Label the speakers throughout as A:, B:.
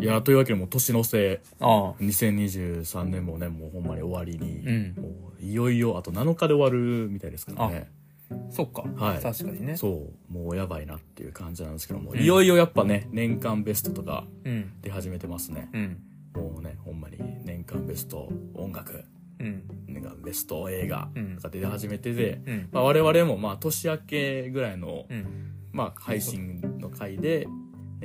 A: いやというわけでもう年の瀬
B: ああ。
A: 2023年もねもうほんまに終わりに、
B: うん。
A: もういよいよあと7日で終わるみたいですからね。
B: そっか、
A: はい。
B: 確かにね。
A: そうもうやばいなっていう感じなんですけども、
B: うん。
A: いよいよやっぱね年間ベストとか
B: うん。
A: 出始めてますね。
B: うん。
A: もうねほんまに年間ベスト音楽。
B: うん。
A: 年間ベスト映画
B: うん。
A: とか出始めてて、
B: うん。
A: まあ、我々もまあ年明けぐらいの、
B: うん。
A: まあ、配信の回で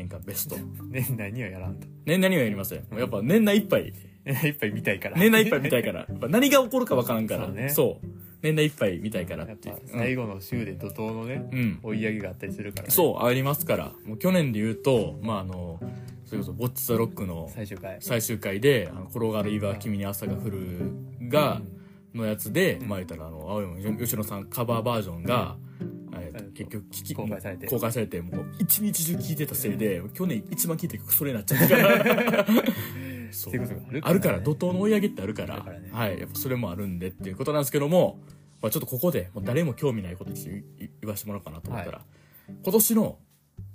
A: 年間ベスト。
B: 年内にはやらんと。
A: 年内にはやりません。もうやっぱ年内いっぱい。
B: 年 内いっぱい見たいから。
A: 年内いっぱい見たいから。やっぱ何が起こるかわからんから。
B: そうね。
A: そう。年内いっぱい見たいから
B: やって。ぱ
A: っいう
B: 最後の週で怒涛のね、
A: うん、うん
B: 追い上げがあったりするから、ね、
A: そうありますから。もう去年で言うとまああのそれこそ「ボッチ・ザ・ロック」の
B: 最終回。
A: 最終回で「あの転がる岩君に朝が降る」がのやつで、
B: うん
A: まあ言ったらあの青山吉野さんカバーバージョンが、結局聞き
B: 公開されて。
A: 公開されてもう一日中聴いてたせいで、去年一番聴いた曲それになっちゃった。か らそ
B: うことがあるからね。
A: あるから怒涛の追い上げってあるから。
B: ね
A: はい。やっぱそれもあるんでっていうことなんですけども、まあ、ちょっとここでもう誰も興味ないことに言言わせてもらおうかなと思ったら、今年の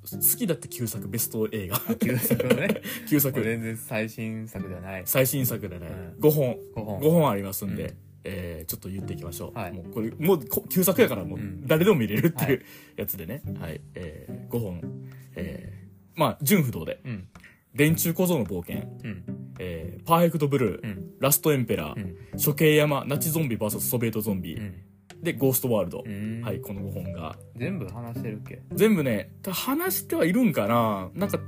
A: 好きだった旧作ベスト映画。
B: 旧作のね。
A: 旧作。
B: 全然最新作ではない。
A: 最新作でね、
B: うん。
A: 5本。
B: 5本。
A: 5本ありますんで、
B: うん
A: えーちょっと言っていきましょう、
B: はい。
A: もうこれもうこ旧作やからもう
B: うん。
A: 誰でも見れるっていう
B: はい。
A: やつでね、はい。えー5本、えーまあ純不動で。
B: うん「
A: 電柱小僧の冒険」
B: うん。
A: えーパーフェクトブルー」
B: うん。
A: ラストエンペラー」
B: うん。
A: 処刑山。ナチゾンビ VS ソビエトゾンビ」
B: うん。
A: で「ゴーストワールド」
B: うん。
A: はいこの5本が。
B: 全部話してるっけ？
A: 全部ねた話してはいるんかな。なんか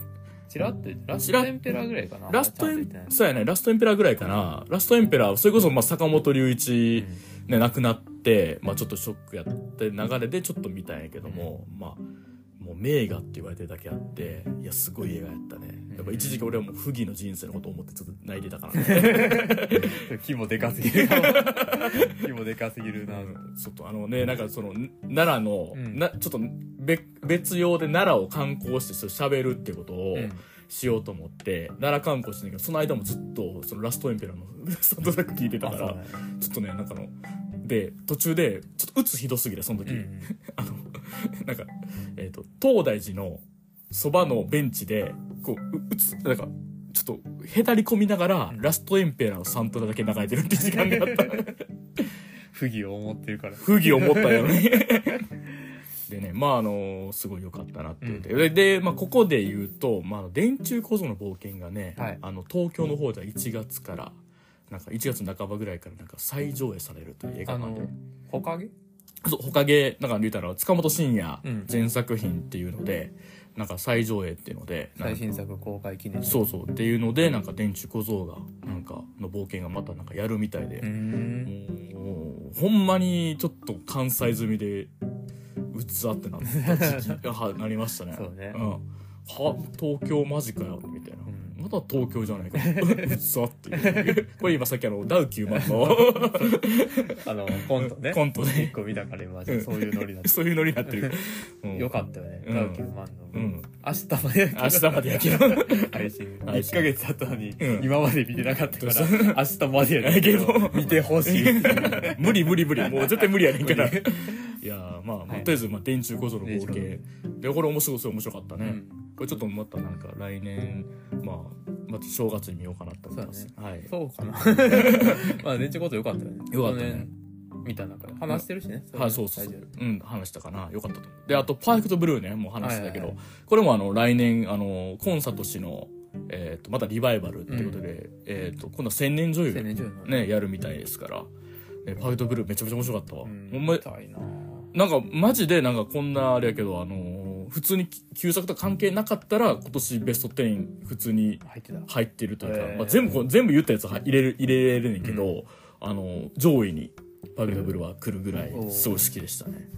B: チラッと言ってラストエンペラーぐらいかな。
A: ラストエンそうやね。ラストエンペラーぐらいかな。ラストエンペラーそれこそまあ坂本龍一、ね、亡くなって、まあ、ちょっとショックやって流れでちょっと見たんやけども、まあもう名画って言われてるだけあっていやすごい映画やったね。やっぱ一時期俺はもう不義の人生のことを思ってちょっと泣いてたからね。
B: 規模でかすぎる。規模でかすぎるな。
A: ちょっとあのねなんかその奈良の、
B: うん。
A: なちょっと別別用で奈良を観光してそれ喋るってことを、
B: うん
A: しようと思って奈良観光してんだけどその間もずっとそのラストエンペラーの サウンドトラック聞いてたから
B: あそうだね。
A: ちょっとねなんかあので途中でちょっと鬱ひどすぎてその時、
B: うん
A: あのなんか、えー、と東大寺のそばのベンチでこうううつなんかちょっとへたり込みながら、
B: うん。
A: ラストエンペラーのサントラだけ流れてるっていう時間があった。
B: 不義を思ってるから。
A: 不義を持ったよねでねまああのすごい良かったなって言って、で。で、まあ、ここで言うと「まあ、電柱小僧の冒険」がね、
B: はい。
A: あの東京の方では1月からなんか1月半ばぐらいからなんか再上映されるという映画
B: あ
A: 館で。
B: のほかげ？
A: そう、ほかげ、なんか言うたら、塚本慎也
B: うん
A: 全作品っていうので、なんか再上映っていうので、
B: 最新作公開記念
A: そうそうっていうので、なんか電柱小僧が、なんかの冒険がまたなんかやるみたいで。
B: う、ん。
A: もう、ほんまにちょっと関西済みで、うつあってなった時期はなりましたね。
B: そうね
A: ん。は、東京マジかよ、みたいな。
B: うん
A: まだ東京じゃないか。うつあっていう。これ今さっきあの、ダウ9万の。
B: あのコントね。
A: コントね。
B: 一個見たから今そういうノリだっ
A: そういうノリになってる。うん。
B: たよかったよね。
A: うん。
B: ダウ9万の。
A: うん。
B: 明日までやけど。
A: 明日までやけど。
B: 配信。
A: 配信。
B: 1ヶ月経ったのに
A: うん。
B: 今まで見てなかったから明日までやけど見てほしい。
A: 無理無理無理。もう絶対無理やねんから。いやーまあ、とりあえず、まあ、電柱小僧の合計。で、これ面白そう、面白かったね。
B: うん
A: これちょっとまたなんか来年、まあ、また正月に見ようかなと思います。はい。
B: そうかな。まあ電池ことよかったよね。
A: よかったね。
B: 見た中で話してるしね。
A: はい、そうそうそう。ん、話したかな。よかったと思う。で、あと、パーフェクトブルーね、もう話したけど、これもあの、来年、あの、コンサート氏の、えっ、と、またリバイバルっていうことで、えっ、と、今度は千年女優ね、やるみたいですから、ね、パーフェクトブルーめちゃめちゃ面白かったわ。
B: うん。
A: ほんま
B: な。
A: なんかマジでなんかこんなあれやけどあのー普通に旧作と関係なかったら今年ベスト10普通に
B: 入って
A: るというか、まあ、全部全部言ったやつは入れる入れれるねんけど、あのー上位にパグダブルは来るぐらいすごい好きでしたね。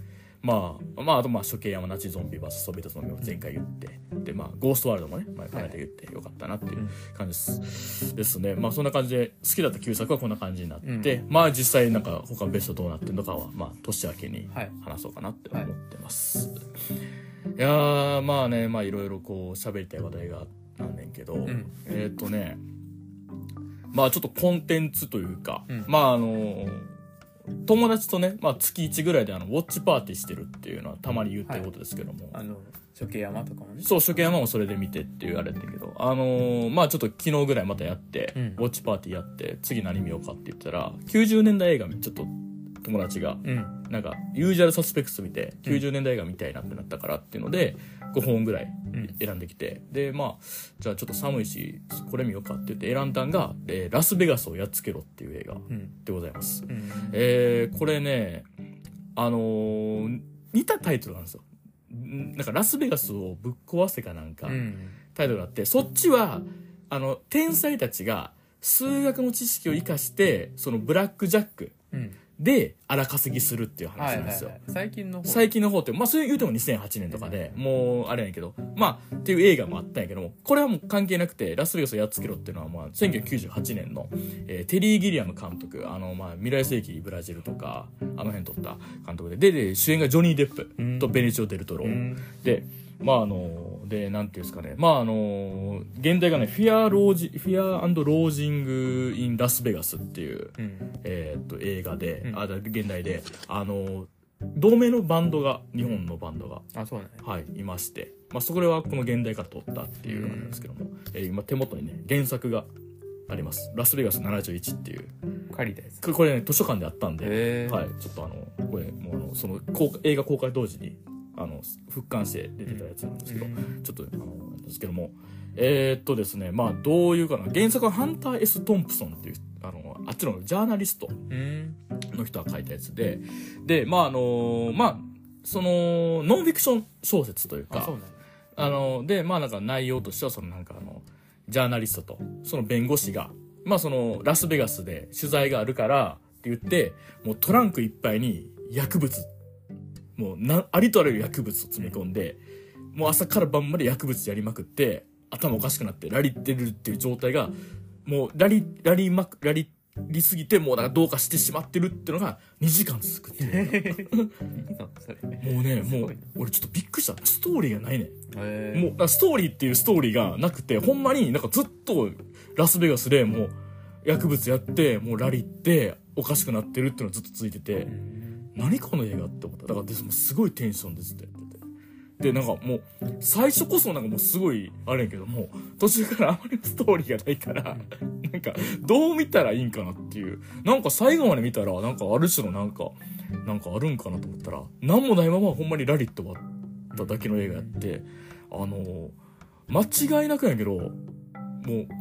A: まあ、まあ、あとまあ処刑山ナチゾンビ VS ソビエトゾンビを前回言って、でまあゴーストワールドもね前から言ってよかったなっていう感じです,、ですね。まあそんな感じで好きだった旧作はこんな感じになって、まあ実際なんか他ベストどうなってるのかはまあ年明けに
B: はい。
A: 話そうかなって思ってます、い、やーまあねまあいろいろこう喋りたい話題があんねんけど、
B: ん。
A: えっ、とねまあちょっとコンテンツというか、
B: うん。
A: まああの友達とね、まあ月1ぐらいであの、ウォッチパーティーしてるっていうのはたまに言ってることですけども。
B: あの処刑山とかもね。
A: そう、初見山もそれで見てって言われてるけど、あのーまあちょっと昨日ぐらいまたやって、
B: うん。
A: ウォッチパーティーやって、次何見ようかって言ったら、90年代映画ちょっと友達が、
B: うん。
A: なんか、ユージュアルサスペクツ見て、90年代映画見たいなってなったからっていうので、5本ぐらい
B: うん。
A: 選んできて、で、まあ、じゃあちょっと寒いし、これ見ようかって言って選んだんが、えーラスベガスをやっつけろっていう映画
B: うん。
A: でございます。
B: うん。
A: えーこれね、あのー似たタイトルなんですよ。んなんかラスベガスをぶっ壊せかなんか、
B: うん。
A: タイトルがあって、そっちは、あの、天才たちが数学の知識を活かして、そのブラックジャック
B: うん
A: で荒稼ぎするっていう
B: は
A: 話なんですよ。
B: いはいはい。最近の方。
A: 最近の方って、まあそういう言うても2008年とかで、もうあれやけど、まあっていう映画もあったんやけども、これはもう関係なくて、ラスベガスをやっつけろっていうのは、まあ1998年の、えーテリー・ギリアム監督、あの、まあ未来世紀ブラジルとか、あの辺撮った監督で、で、で主演がジョニー・デップとベネチオ・デルトロ。
B: うん。
A: で、まああの、で、なんていうんですかね、まああの、現代がね、フィア・ロージ、フィアロージング・イン・ラスベガスっていう、
B: うん。
A: えーっと映画で、
B: うん。
A: あだ現代であの同名のバンドが日本のバンドが、
B: あそうなんや
A: はいいまして、まあ、それはこの現代から撮ったっていうのなんですけども、えー今手元にね原作があります「ラスベガス71」っていう。
B: 借りたやつ。
A: これね図書館であったんで、はい、ちょっとあのこれもうその公開映画公開同時にあの復刊して出てたやつなんですけど、ちょっとあのなんですけども。えーっとですねまあどういうかな。原作はハンター・ S・ トンプソンっていうあのあっちのジャーナリスト
B: うん。
A: の人が書いたやつで、で、まああのまあ、その、ノンフィクション小説というか
B: あ
A: の、で、まあなんか内容としては、そのなんかあの、ジャーナリストと、その弁護士が、まあその、ラスベガスで取材があるからって言って、もうトランクいっぱいに薬物、もうな、ありとあらゆる薬物を詰め込んで、もう朝から晩まで薬物やりまくって、頭おかしくなってラリってるっていう状態が、もうラリ、ラリまく、ラリりすぎて、もうなんかどうかしてしまってるっていうのが2時間続くっていう。もうね、もう、俺ちょっとびっくりした。ストーリーがないね。
B: へ
A: もう、ストーリーっていうストーリーがなくて、ほんまになんかずっとラスベガスでもう薬物やって、もうラリって、おかしくなってるっていうのがずっと続いてて、何この映画って思った。だから、でもすごいテンションでずっとやってて。で、なんかもう、最初こそなんかもうすごい、あれやけども、途中からあまりストーリーがないから、なんか、どう見たらいいんかなっていう。なんか最後まで見たら、なんかある種のなんか、なんかあるんかなと思ったら、なんもないままほんまにラリット終わっただけの映画やって、あの、間違いなくやけど、もう、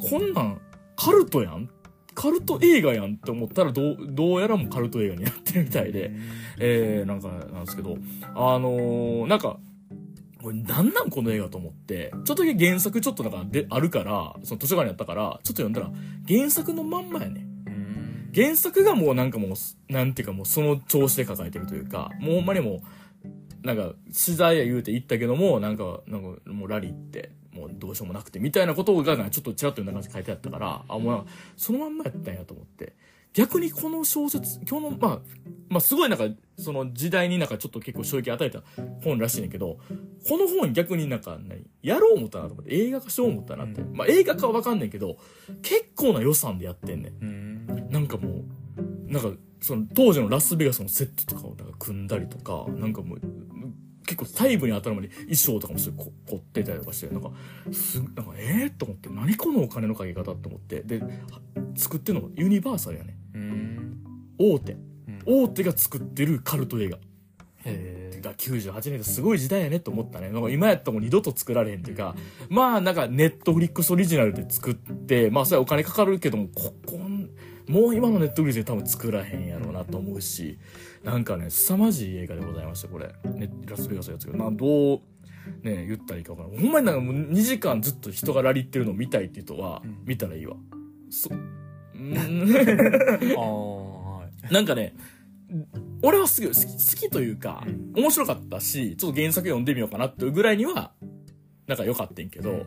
A: こんなん、カルトやんカルト映画やんって思ったら、どう、どうやらもうカルト映画になってるみたいで、えー、なんかなんですけど、あのーなんか、これなんなんこの映画と思って、ちょっとだけ原作ちょっとなんかで、あるから、その図書館にあったから、ちょっと読んだら、原作のまんまやね。原作がもうなんかもう、なんていうかもうその調子で書かれてるというか、もうほんまにもう、なんか、取材や言うて言ったけども、なんか、なんかもうラリーって、もうどうしようもなくて、みたいなことが、ちょっとちらっと読んだ感じ書いてあったから、あ、もうなんか、そのまんまやったんやと思って。逆にこの小説、今日の、まあ、まあすごいなんか、その時代になんかちょっと結構衝撃与えた本らしいねんけど、この本逆になんか何、やろう思ったなと思って、映画化しよう思ったなって。
B: う
A: まあ映画化はわかんねんけど、結構な予算でやってんねん。
B: うん
A: なんかもう、なんか、その当時のラスベガスのセットとかをなんか組んだりとか、なんかもう、結構細部に当たるまで衣装とかもすごい凝ってたりとかして、なんか、す、なんか、ええー、と思って、何このお金のかけ方って思って、で、は作ってるのがユニバーサルやね。
B: うん
A: 大手。
B: うん
A: 大手が作ってるカルト映画。
B: へ
A: が98年ってすごい時代やねって思ったね。なんか今やったらもう二度と作られへんっていうか、まあなんかネットフリックスオリジナルで作って、まあそれはお金かかるけども、ここん、もう今のネットフリックスで多分作らへんやろうなと思うし、なんかね、凄まじい映画でございました、これ。ね、ラスベガスのやつが。まあどう、ね、言ったらいいか分からない。ほんまになんかもう2時間ずっと人がラリってるのを見たいって人は
B: うん、
A: 見たらいいわ。そ、うん なんかね、俺はすごい好き好きというか、
B: うん
A: 面白かったし、ちょっと原作読んでみようかなっていうぐらいには、なんか良かったんけど、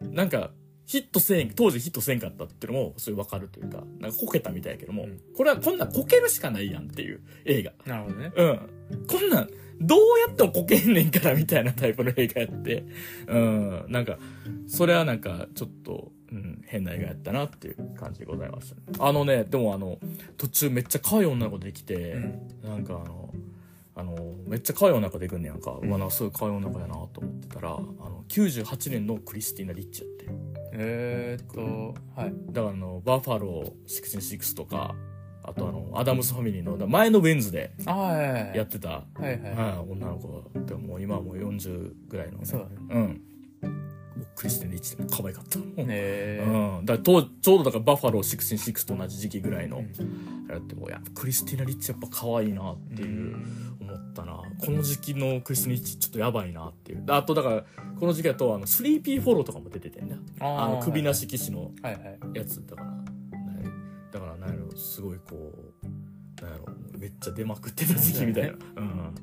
A: なんか、ヒットせん、当時ヒットせんかったっていうのも、それ分かるというか、なんかこけたみたいやけども、
B: うん
A: これはこんなんこけるしかないやんっていう映画。
B: なるほどね
A: うん。こんなん、どうやってもこけんねんからみたいなタイプの映画やって、うん。なんか、それはなんか、ちょっと、うん、変な映画やったなっていう感じでございましたねあのねでもあの途中めっちゃ可愛い女の子できて、なんかあのあのめっちゃ可愛い女の子でくんねやんか、うわなんかすごい可愛い女の子やなと思ってたらあの98年のクリスティーナ・リッチやって。
B: えー、っとはい。
A: だからあのバッファロー66とかあとあのアダムスファミリーのだ前のウェンズでやってた、
B: はいはい
A: はい、女の子でももう今はもう40ぐらいのね。
B: そうだね。
A: うんもうクリスティーナ・リッチで可愛かった、
B: え
A: うん、だとちょうどだからバッファロー66と同じ時期ぐらいの、
B: ー
A: あれってもうやっぱクリスティーナ・リッチやっぱ可愛いなっていう思ったな。この時期のクリスティーナ・リッチちょっとやばいなっていう。あとだからこの時期だとあの 3P フォローとかも出ててんね
B: あ
A: の首なし騎士のやつだから、ねだからなんやろすごいこうなんやろめっちゃ出まくってた時期みたいな、うん、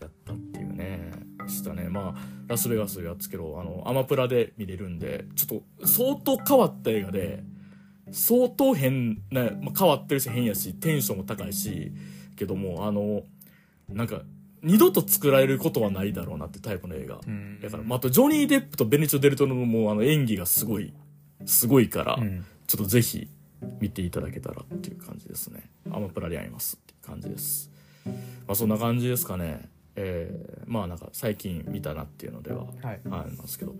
A: やったっていうねしたねまあラスベガスやっつけどあのアマプラで見れるんでちょっと相当変わった映画で相当変な、まあ、変わってるし変やしテンションも高いしけどもあのなんか二度と作られることはないだろうなってタイプの映画、
B: うん
A: だから、まあ、あとジョニー・デップとベネチオ・デルトロのもうあの演技がすごいすごいから、
B: うん
A: ちょっとぜひ見ていただけたらっていう感じですね。アマプラでありますっていう感じです。まあそんな感じですかね。えー、まあなんか最近見たなっていうのでは
B: はい
A: ありますけど。い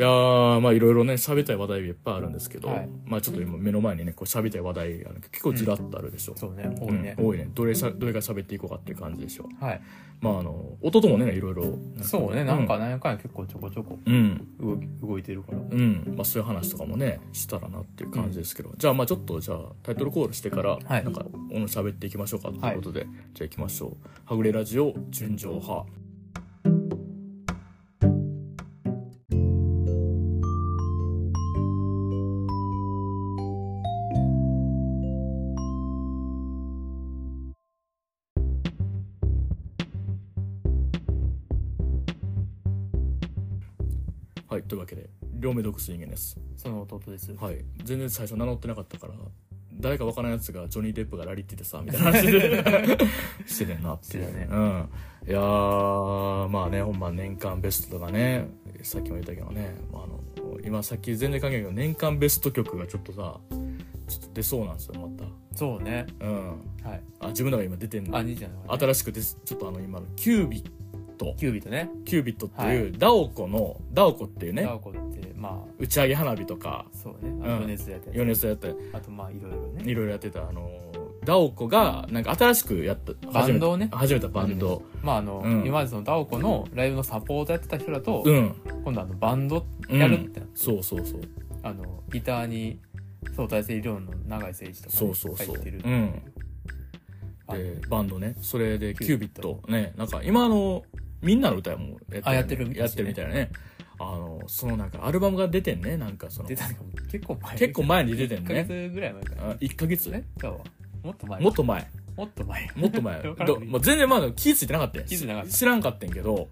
A: やー、まあいろいろね、喋りたい話題いっぱいあるんですけど、
B: はい。
A: まあちょっと今目の前にね、こう喋りたい話題ある結構ずらっとあるでしょ。
B: そうね多いね。
A: うん多いね。どれしゃ、どれから喋っていこうかっていう感じでしょう。
B: はい。
A: まああの、弟もね、いろいろ。
B: そうねなん。か何やかんや結構ちょこちょこ
A: うん。
B: 動き動いてるから。
A: うん、まあ、そういう話とかもねしたらなっていう感じですけど、じゃあまあちょっとじゃあタイトルコールしてから、
B: はい。
A: なんかおの喋っていきましょうかということで、じゃあ行きましょう「はぐれラジオ純情派」両目毒す人間です。
B: その弟です。
A: はい。全然最初名乗ってなかったから誰かわからんやつがジョニー・デップがラリっててさみたいな話で。しててんなっていう。
B: ね。
A: うん。いやーまあねほんま年間ベストとかねさっきも言ったけどね、まあ、あの今さっき全然関係ないけど年間ベスト曲がちょっとさちょっと出そうなんですよま
B: そうね。
A: たうん。
B: はい。
A: あ自分のが今出てんの。
B: あ
A: 新しくですちょっとあの今のキュービット。
B: キュービットね。
A: キュービットって
B: はい。
A: いうダオコのダオコっていうね。
B: ダオコってま
A: 打ち上げ花火とか。
B: あそうね。
A: ん。
B: 余熱でやって
A: 余熱やって。
B: あとまあいろいろね。
A: いろいろやってた。あのダオコがなんか新しくやった
B: バンドをね。
A: 始めた始めたバンド
B: まああの、
A: うん。
B: 今までそのダオコのライブのサポートやってた人だと、
A: うん。
B: 今度あのバンドやるってなって、
A: そうそうそう。
B: あのギターに相対性理論の永井誠一とか、ね、
A: そうそうそう。
B: 入ってる、
A: うん。でバンドね。それでキュービッ
B: ト。
A: トね。なんか今あのみんなの歌もやって
B: あやってるみたい
A: やってるみたいなね。あのそのなんかアルバムが出てんね。なんかその
B: 出たのが結構前。
A: 結構前に出てん
B: 1ヶ
A: ね
B: 月ぐらい前かな。
A: あ1ヶ月？
B: ねもっと前？
A: もっと前。
B: もっと前。
A: もっと前。どもう全然まだ気づいてなかったよ
B: 気づいてなかった。
A: 知らんかったんやけど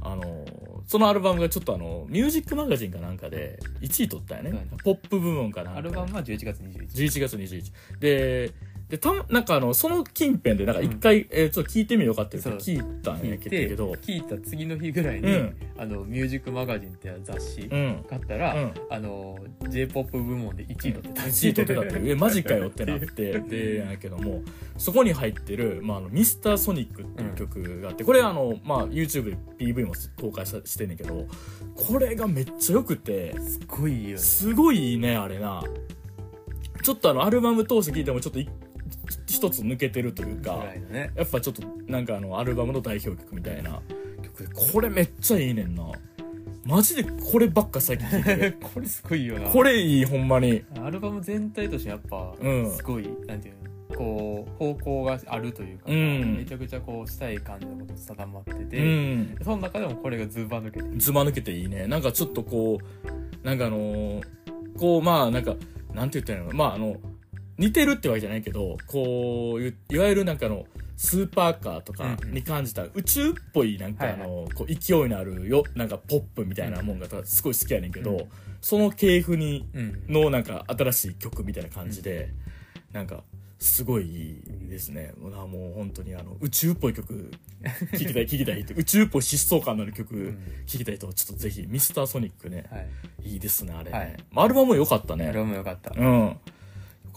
A: あのそのアルバムがちょっとあのミュージックマガジンかなんかで1位取ったよね。ポップ部門かなんか
B: アルバムは11月21
A: 11月21ででたなんかあのその近辺でなんか一回、えーちょっと聞いてみようかって聞いたんやけど。
B: 聞いた次の日ぐらいに、
A: うん。
B: あのミュージックマガジンって雑誌
A: うん。
B: 買ったら、
A: うん。
B: あの j p o p 部門で1位取ってた
A: 1位取ってたってえマジかよってなって でやけどもそこに入ってる「まあ、あのミスターソニックっていう曲があってこれあの、まあ、YouTube で PV も公開さしてんねんけどこれがめっちゃよくて
B: すごいよね。
A: すごいいいねあれな。ちょっとあのアルバム通して聴いてもちょっとい一つ抜けてるという
B: ぐ
A: か
B: ね。
A: やっぱちょっとなんかあのアルバムの代表曲みたいな。曲でこれめっちゃいいねんな。マジでこればっか最近聴いてる
B: これすごいよな。
A: これいいほんまに。
B: アルバム全体としてやっぱ、
A: うん。
B: すごいなんていうのこう方向があるというか、
A: うん。
B: めちゃくちゃこうしたい感じのこと定まってて、
A: うん。
B: その中でもこれがズバ抜けてる
A: ずば抜けていいね。なんかちょっとこうなんかあのーこうまあなんかなんて言ったらいいの？まああの似てるってわけじゃないけどこういいわゆるなんかあのスーパーカーとかに感じた宇宙っぽいなんかあ
B: はい
A: の、こう勢いのあるよなんかポップみたいなもんがすごい好きやねんけど、
B: うん
A: その系譜に
B: うん。
A: のなんか新しい曲みたいな感じで、なんかすごいいいですね。もうなもう本当にあの、宇宙っぽい曲、聴きたい、聴きたい人、宇宙っぽい疾走感のある曲、
B: ん。
A: 聴きたい人はちょっとぜひ、ミスターソニックね、
B: はい。
A: いいですね、あれ、
B: はい。
A: まあアルバムも良かったね。
B: あれもよかった。
A: うん。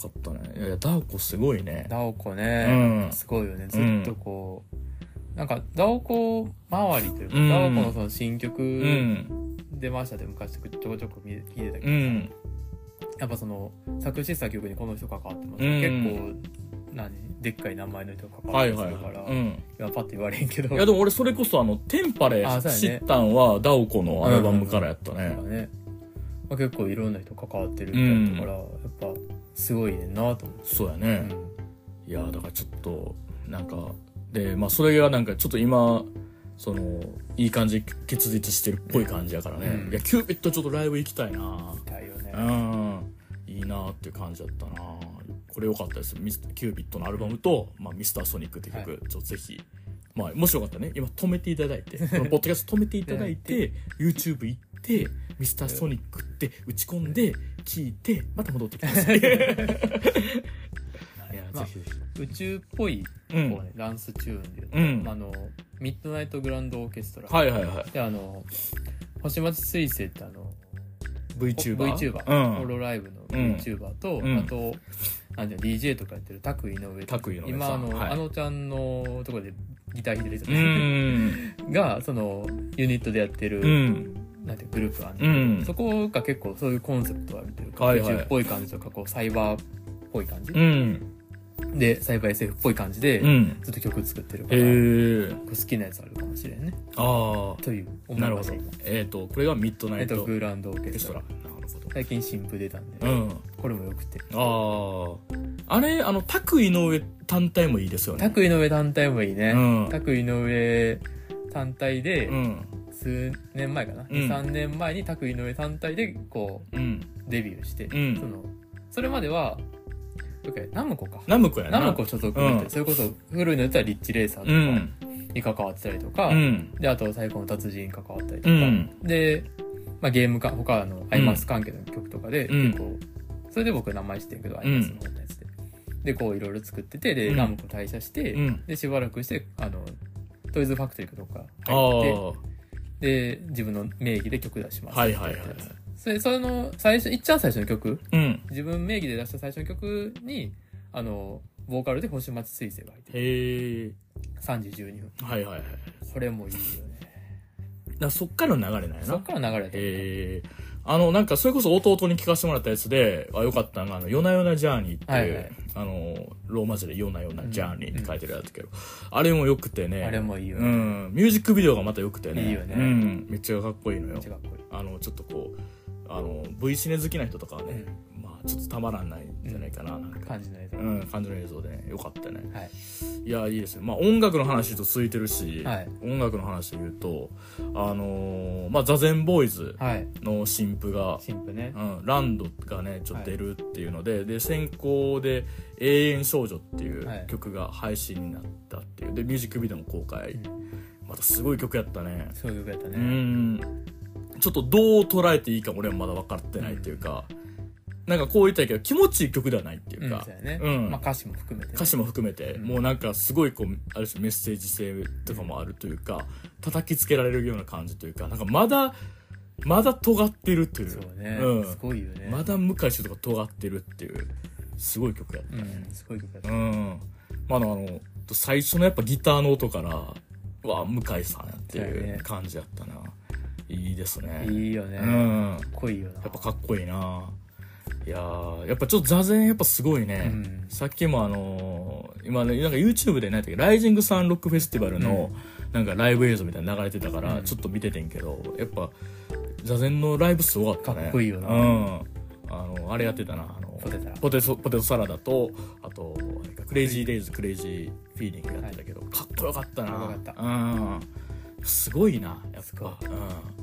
A: よかったね。いやいや、ダウコすごいね。
B: ダオコね、
A: うん。
B: すごいよね。ずっとこう、なんかダオコ周りというか、
A: うん。
B: ダオコのその新
A: う
B: 曲
A: ん。
B: 出ましたって昔ちょこちょこ見聞いてたけど、
A: うん。
B: やっぱその作詞作曲にこの人関わってます、
A: うん。
B: 結構何？でっかい名前の人が関わって
A: はいはい
B: するから、
A: はい。うん。
B: いやパッと言われんけど。
A: いやでも俺それこそあの、テンパレ知ったんは DAOKO のアルバムからやったね。
B: まあ、結構いろんな人関わってるみたいだから、やっぱすごいねんなと思って、
A: そうやね。
B: うん。
A: いやだからちょっとなんかでまあそれがなんかちょっと今そのいい感じ結実してるっぽい感じやからね、
B: うん。
A: いやキューピッドちょっとライブ行きたいな。
B: だよね、
A: うん。いいなっていう感じだったな。これ良かったです。ミスキューピッドのアルバムと「まあ、ミスターソニック」って曲、
B: は
A: ちょっとぜひまあもしよかったらね今止めていただいて このポッドキャスト止めていただいて YouTube 行って「ミスターソニック」って打ち込んで聞いてまた戻ってきてください。いや
B: まあ
A: ぜひぜひ。
B: 宇宙っぽいこう、
A: うん。
B: ねダンスチューンで言うと、
A: うん。
B: あのミッドナイトグランドオーケストラ、
A: はいはいはい。
B: であの星町水星ってあの
A: VTuber?
B: VTuber、
A: うん。
B: ホロライブの
A: うん。
B: VTuber と、
A: うん。
B: あとなんていうの DJ とかやってるタク井上
A: タク井上さん。
B: 今あの、
A: はい。
B: あのちゃんのところでギター弾いてる人。がそのユニットでやってる、
A: うん
B: なんてグループがある
A: うん。
B: そこが結構そういうコンセプトあるというか、
A: はいはい。
B: 宇宙っぽい感じとかこうサイバーっぽい感じ、
A: うん。
B: でサイバー SF っぽい感じで、
A: うん。
B: ずっと曲作ってるか
A: へ
B: ら、う好きなやつあるかもしれんね。
A: あ
B: という
A: あなるほど。えっとこれがミッドナ
B: えっと
A: イト
B: グーランドオー
A: ケストラ。
B: 最近新譜出たんで、
A: どうん。
B: これもよくて。
A: あああれあのタク井上単体もいいですよね。
B: タク井上単体もいいね、
A: うん。
B: タク井上単体で、
A: うん
B: 数年前かな、
A: うん。
B: 23年前にタク井上単体でこ
A: うん。
B: うデビューして、
A: うん。
B: そのそれまではナムコか。
A: ナムコやな。
B: ナムコ所属
A: うん。
B: それこそ古いのやったらリッチレーサーとか
A: うん。
B: に関わってたりとか、
A: うん。
B: であと最高の達人関わったりとか、
A: うん。
B: で、まあ、ゲームか他のアイマス関係の曲とかで
A: うん。
B: 結構、それで僕名前知ってるけど、アイマスの方のやつで。でこういろいろ作っててで、
A: うん。
B: ナムコ退社して、
A: うん。
B: でしばらくしてあのトイズファクトリーかどっか
A: あ
B: 入って
A: あ
B: で自分の名義で曲出します。
A: はいはいはい
B: それその最初いっちゃん最初の曲？
A: うん。
B: 自分名義で出した最初の曲にあのボーカルで星町水星が入ってる。
A: へえ
B: 3時12分。
A: はいはいはい。
B: これもいいよね。
A: だそっからの流れなんやな。
B: そっから流れてる
A: えー、あの、なんか、それこそ弟に聞かせてもらったやつで、あ、よかったのが、あの、夜な夜なジャーニーって
B: はいはい
A: あの、ローマ字で夜な夜なジャーニーって書いてるやつけど、あれも良くてね。
B: あれもいいよね
A: うん。ミュージックビデオがまた良くてね。
B: いいよね
A: うん。めっちゃかっこいいのよ
B: めっち。ゃかっこいい
A: あの、ちょっとこう、あの、V シネ好きな人とかはね、まあ、ちょっとたまらんないんじゃないかな、なんか。
B: 感じの映像、
A: うん、感じの映像でね、よかったね。
B: はい
A: いや、いいですよ。まあ、音楽の話と続いてるし、
B: はい
A: 音楽の話で言うと、あのーまあ、ザゼンボーイズ
B: はい
A: の新譜が、
B: 新婦ね
A: うん、ランドがね、ちょっと出るっていうので、で、先行で、永遠少女っていう
B: はい
A: 曲が配信になったっていう。で、ミュージックビデオも公開。
B: うん
A: またすごい曲やったね。
B: そういう曲やった
A: う
B: ね、
A: ん。ちょっとどう捉えていいか俺はまだ分かってないっていうか、なんかこう言ったけど、気持ちいい曲ではないっていうか、
B: うんね、
A: うん。
B: まあ、歌詞も含めて。ね、
A: 歌詞も含めて、
B: うん。
A: もうなんかすごいこうある種メッセージ性とかもあるというか叩きつけられるような感じというかなんかまだまだ尖ってるっていう。
B: そうね、
A: うん。
B: すごいよね。
A: まだ向井氏とか尖ってるっていう。すごい曲やった。ね
B: うんすごい曲やった、
A: うん、まあ、あの最初のやっぱギターの音からわ向井さんやってい
B: そう
A: 感じやったな。いいですね。
B: いいよね、
A: う
B: か
A: ん。
B: っこいいよな。
A: やっぱかっこいいないやーやっぱちょっと座禅やっぱすごいね、
B: うん。
A: さっきもあのー今ねなんか YouTube で何やったっけライジングサンロックフェスティバルのなんかライブ映像みたいなの流れてたから
B: うん。
A: ちょっと見ててんけどやっぱ座禅のライブすごかったね。
B: かっこいいよな。
A: うん。あのあれやってたなあの
B: ポテ
A: ポテトポテトサラダとあと CRAZY DAYS CRAZY FEELING やってたけど、かっこよかったな。
B: かっ
A: うん。すごいなやっぱ。うん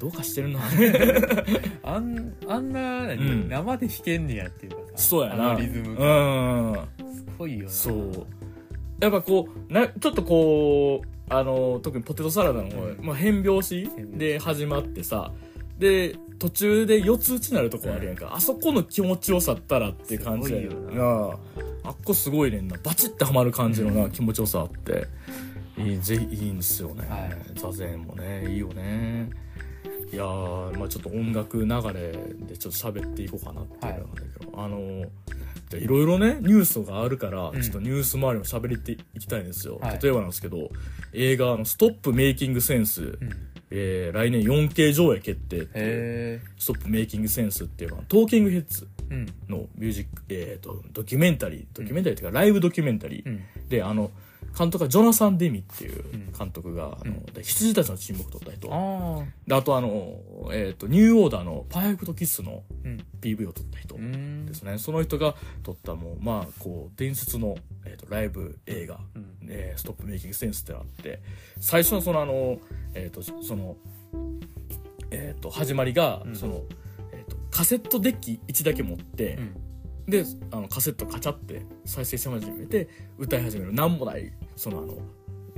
A: どうかしてるな。
B: あんあんな、何？
A: うん。
B: 生で弾けんねやっていうかさ
A: そうやな。
B: あのリズムが。
A: うん。
B: すごいよな。
A: そう。やっぱこうなちょっとこうあの特にポテトサラダの方、
B: うん。
A: まあ、変拍子
B: 変拍子。
A: で始まってさで途中で四つ打ちになるとこあるやんか、あそこの気持ちよさったらって感じや
B: すごいよ
A: な。あっこすごいねんな。バチッてはまる感じのな、気持ちよさあって。いいぜいいんですよね、
B: はい。
A: 座禅もねいいよねいやーまあちょっと音楽流れでちょっと喋っていこうかなっていうのなんだけど、あのじゃあいろいろねニュースがあるから、
B: うん。
A: ちょっとニュース周りも喋っていきたいんですよ、
B: はい。
A: 例えばなんですけど映画の「ストップメイキングセンス」
B: うん。
A: えー来年 4K 上映決定っていう
B: へ
A: ストップメイキングセンスっていうのはトーキングヘッズのミュージック、えー、とドキュメンタリー。ドキュメンタリーっていうかライブドキュメンタリー、
B: うん。
A: であの監督がジョナサン・デミっていう
B: うん。
A: 監督が、あ
B: うん。
A: ので羊たちの沈黙を撮った人
B: ああ
A: であとあの、えー、とニューオーダーの「パーフェクトキス」の
B: うん。
A: PV を撮った人
B: うん。
A: ですね、その人が撮ったもうまあこう伝説の、えー、とライブ映画。
B: うん。
A: えーストップメイキングセンスってのあって。最初のそのあのえっ、とそのえっ、と始まりが、
B: うん。
A: その、えー、とカセットデッキ1だけ持って、
B: うん
A: であのカセットカチャって再生し始めて歌い始める。何もないそのあの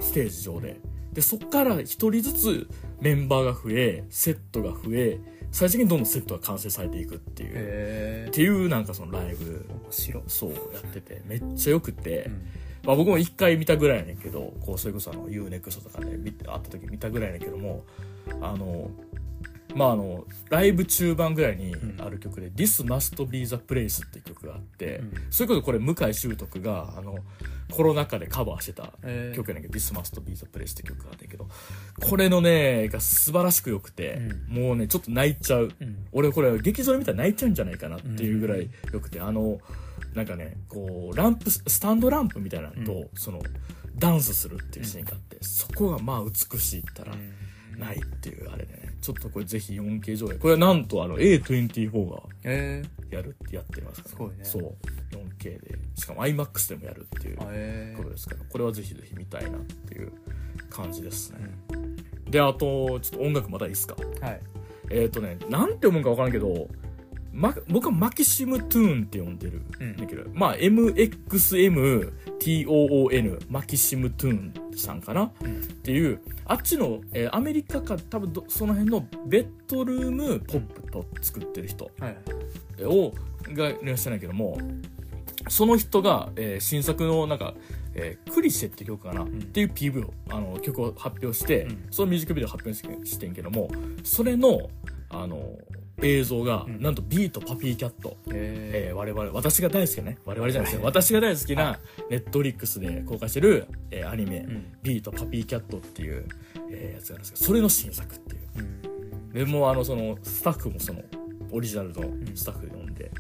A: ステージ上で。でそっから一人ずつメンバーが増えセットが増え最終的にどんどんセットが完成されていくっていう、っていうなんかそのライブ。そうやっててめっちゃよくて、
B: うん。
A: まあ、僕も一回見たぐらいやねんけどこうそれこそあの UNEXT とかで見て会った時見たぐらいやねんけどもあのまああのライブ中盤ぐらいにある曲で「This Must Be the Place」っていう曲があって、
B: うん。
A: それこそこれ向井秀徳があのコロナ禍でカバーしてた曲やねんけど「This Must Be the Place」って曲があってんけどこれのねが素晴らしくよくて、もうねちょっと泣いちゃう。
B: うん。
A: 俺これ劇場で見たら泣いちゃうんじゃないかなっていうぐらいよくて、あのなんかねこうランプスタンドランプみたいなのと、
B: う
A: そのダンスするっていうシーンがあって、そこがまあ美しいったらないっていうあれでねちょっとこれぜひ 4K 上映。これはなんとあの A24 がやるってやってますから、
B: すごいね。
A: そう。4K で。しかも IMAX でもやるっていう
B: へ
A: ことですから。これはぜひぜひ見たいなっていう感じですね、
B: え
A: であとちょっと音楽まだいいですか？
B: はい。
A: えっ、とね、なんて読むんかわからんけど、ま、僕はマキシムトゥーンって呼んでる
B: うん
A: だけど、まあ、MXMTOON、マキシムトゥーンさんかな、
B: うん
A: っていう、あっちの、えーアメリカか多分どその辺のベッドルームポップと作ってる人。
B: はい
A: を、がいらっしゃるんやけども、その人が、えー新作のなんか、えークリシェって曲かな、
B: ん。
A: っていう PV をあの曲を発表して、
B: うん。
A: そのミュージックビデオ発表してしてんけどもそれのあの映像が、
B: うん。
A: なんと Bee and PuppyCat、
B: へ
A: えー我々私が大好きなね我々じゃないですよ。
B: はい。
A: 私が大好きな Netflix で公開してる、えーアニメ、
B: ん。
A: Bee and PuppyCat っていう、えーやつがあるんですけどそれの新作っていう。
B: うん。
A: でもうあのそのスタッフもそのオリジナルのスタッフ呼んで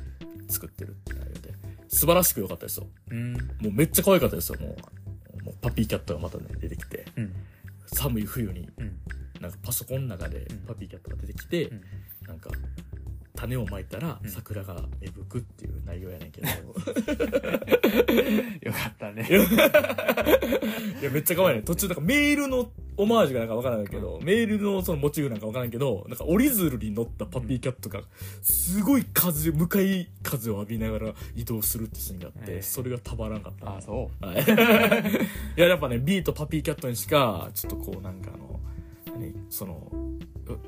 A: 作ってるっていう内容で。素晴らしく良かったですよ。
B: うん。
A: もうめっちゃ可愛かったですよ。もうもう PuppyCat がまたね出てきて。
B: うん。
A: 寒い冬に
B: うん。
A: なんかパソコンの中で
B: うん。
A: パピーキャットが出てきて、種をまいたら
B: うん。
A: 桜が芽吹くっていう内容やねんけど、
B: よかったね。
A: いやめっちゃ可愛いね。途中なんかメールのオマージュがなんかわからないけど、メールのそのモチーフなんかわからんけどなんか折り鶴に乗ったパピーキャットがすごい風向かい風を浴びながら移動するってシーンがあって、それがたまらんかった。
B: あそ
A: はい、いややっぱねビートパピーキャットにしかちょっとこうなんかあの何その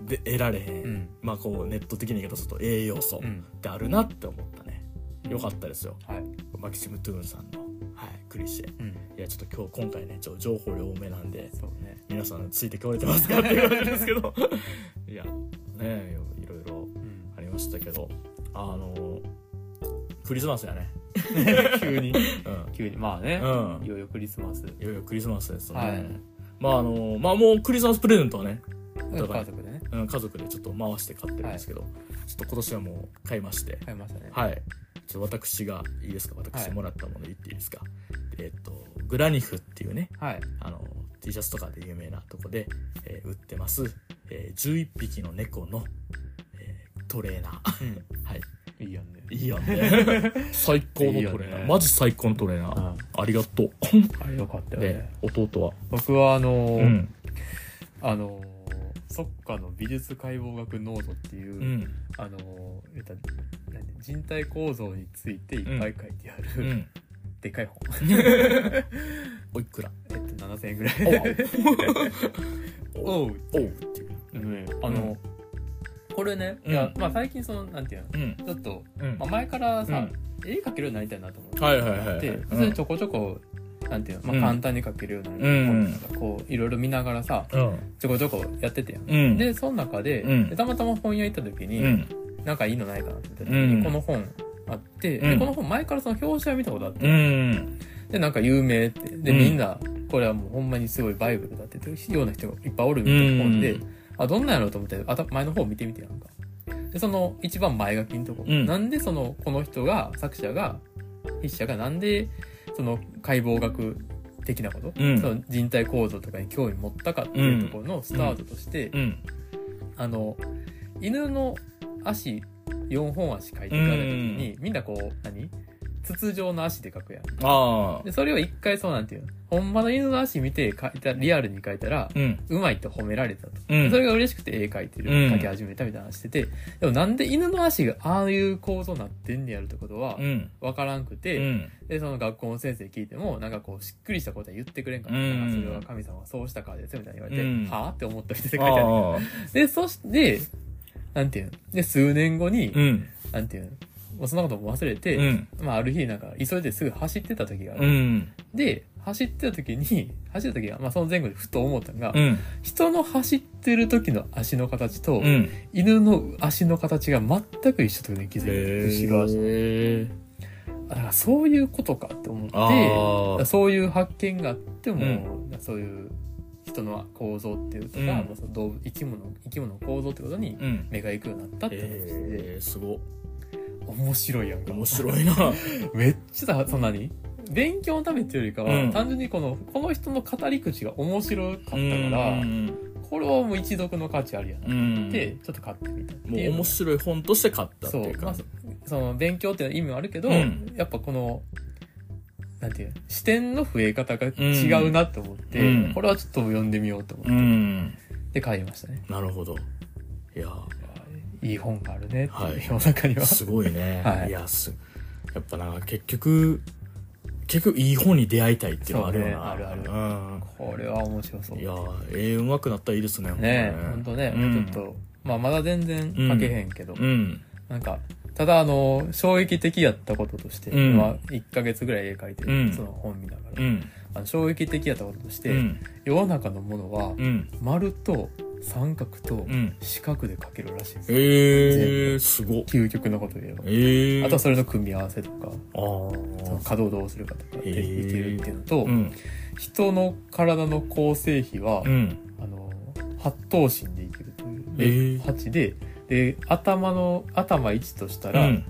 A: で得られへん、
B: ううん。
A: まあこうネット的に言い方すると栄養素
B: うん。
A: ってあるなって思ったね、よかったですよ。
B: はい。
A: マキシム・トゥーンさんの、はい、クリシェ。
B: うん。
A: いやちょっと今日今回ねちょ情報量多めなんで
B: ね。
A: 皆さんついてこれてますかっていう感じですけど。いやねいろいろ
B: うん。
A: ありましたけど。あのクリスマスやね。
B: 急に。
A: うん。
B: 急に。まあね。
A: うん。
B: いよいよクリスマス。
A: いよいよクリスマスですね、
B: はい
A: まああのまあもうクリスマスプレゼントはね、
B: 家族でね。
A: うん、家族でちょっと回して買ってるんですけど、ちょっと今年はもう買いまして。
B: 買いましたね。
A: はい。ちょっと私がいいですか？私
B: はい。
A: もらったもの言っていいですか、えっ、とグラニフっていうね
B: はい。
A: あの T シャツとかで有名なとこで、えー売ってます、えー11匹の猫の、えートレーナー。
B: うん。
A: はい
B: いいやんね。
A: いいよね。最高のトレーナー。マジ最高のトレーナー、
B: うん。
A: ありがとう。
B: あれよかったよ
A: で
B: ね
A: 弟は。
B: 僕はあのー
A: うん。
B: あのー即下の美術解剖学ノートっていう、
A: うん。
B: あの人体構造についていっぱい書いてある、
A: うん。
B: でかい本。
A: おいくら？
B: えっと7000円ぐらい。
A: お
B: おう。
A: おう。っていう。
B: ね。あの、これね、
A: うん。
B: いやまあ最近そのなんていうの
A: うん。
B: ちょっと、
A: うん。
B: まあ、前からさ、
A: うん。
B: 絵描けるようになりたいなと思って、
A: はいはいはいはい。
B: で
A: うん。
B: 普通にちょこちょこ、なんていうの、まあ、
A: うん。
B: 簡単に描けるようになる
A: うん。
B: 本とかこういろいろ見ながらさ
A: うん。
B: ちょこちょこやってて
A: うん。
B: でその中で,、
A: うん。
B: でたまたま本屋行った時に、
A: うん。
B: なんかいいのないかなって時に、
A: うん。
B: この本あって、
A: うん。
B: でこの本前からその表紙は見たことあって、
A: うん。
B: でなんか有名って。で
A: うん。
B: みんなこれはもうほんまにすごいバイブルだって言ってるような人がいっぱいおるみたいな本で、
A: うん
B: あどんなんやろうと思ってあた前の方見てみてやんか。でその一番前書きのとこ、
A: うん。
B: なんでそのこの人が作者が筆者がなんでその解剖学的なこと、
A: うん。
B: その人体構造とかに興味持ったかっていうところのスタートとして、
A: うん。
B: あの犬の足4本足描いていかれた時に、みんなこう何？筒状の足で描くやん。
A: ああ。
B: でそれを一回そうなんていうの。ほんまの犬の足見て描いたリアルに描いたら、
A: うん。
B: うまいって褒められたと、
A: うん。
B: それが嬉しくて絵描いてる、
A: うん。
B: 描き始めたみたいな話してて。でもなんで犬の足がああいう構造になってんねやるってことは
A: うん。
B: 分からんくて、
A: うん。
B: でその学校の先生聞いてもなんかこうしっくりしたことは言ってくれんかった。から、
A: うん。
B: それは神様がそうしたからですよみたいに言われて、
A: うん。
B: はあって思った人で書いてある。でそしてなんていうの。で数年後に、
A: うん。
B: なんていうのもうそんなことも忘れて、
A: うん。
B: まあ、ある日なんか急いですぐ走ってた時がある、
A: うん。
B: で走ってた時に 走ってた時が、まあ、その前後でふと思ったのが、
A: うん。
B: 人の走ってる時の足の形と、
A: うん。
B: 犬の足の形が全く一緒というのに気づいて後ろ足だからそういうことかって思ってそういう発見があっても、
A: うん。
B: そういう人の構造っていうとか、
A: うん。
B: まあその動物生き物生き物の構造ってことに
A: うん。
B: 目が行くようになったって話で、
A: えー、すご
B: 面白いやんか。
A: 面白いな。
B: めっちゃそんなに？勉強のためっていうよりかは、
A: うん。
B: 単純にこのこの人の語り口が面白かったから、
A: うん
B: これはもう一読の価値あるやな
A: うん。
B: ってちょっと買ってみたって
A: も
B: いう。う
A: 面白い本として買ったって
B: そまあ
A: いううか
B: そその勉強っていう意味はあるけど、
A: うん。
B: やっぱこのなんていうの視点の増え方が違うなって思って、
A: うん。
B: これはちょっと読んでみようと思
A: う
B: って、
A: ん。
B: で買いましたね。
A: なるほど。いや
B: いい本があるねっていう、
A: はい。
B: 世の中には。
A: すごいね、
B: はい。
A: い、やすやっぱな結局結局いい本に出会いたいっていうのはあるよな。
B: ねあるある。
A: うん。
B: これは面白そう。
A: いやええうまくなったらいいですね
B: ねえほんとね、
A: うん。
B: ちょっとまあまだ全然書けへんけど、
A: うん。
B: なんかただあの衝撃的やったこととして、
A: うん。
B: まあ1ヶ月ぐらい絵描いて、
A: うん。
B: その本見ながら、
A: うん。
B: あの衝撃的やったこととして、
A: うん。
B: 世の中のものは
A: うん。
B: 丸と三角と
A: うん。
B: 四角で描けるらしいです、
A: ええすご。っ
B: 究極のことを言えば、
A: ええ
B: あとはそれの組み合わせとか。
A: あ
B: その
A: あ
B: 稼働どうするかとかでいけるっていうのと、
A: うん。
B: 人の体の構成比は、
A: うん。
B: あの八頭身でいけると
A: え
B: いう、
A: ー。
B: 8でで頭の頭1としたら、
A: うん。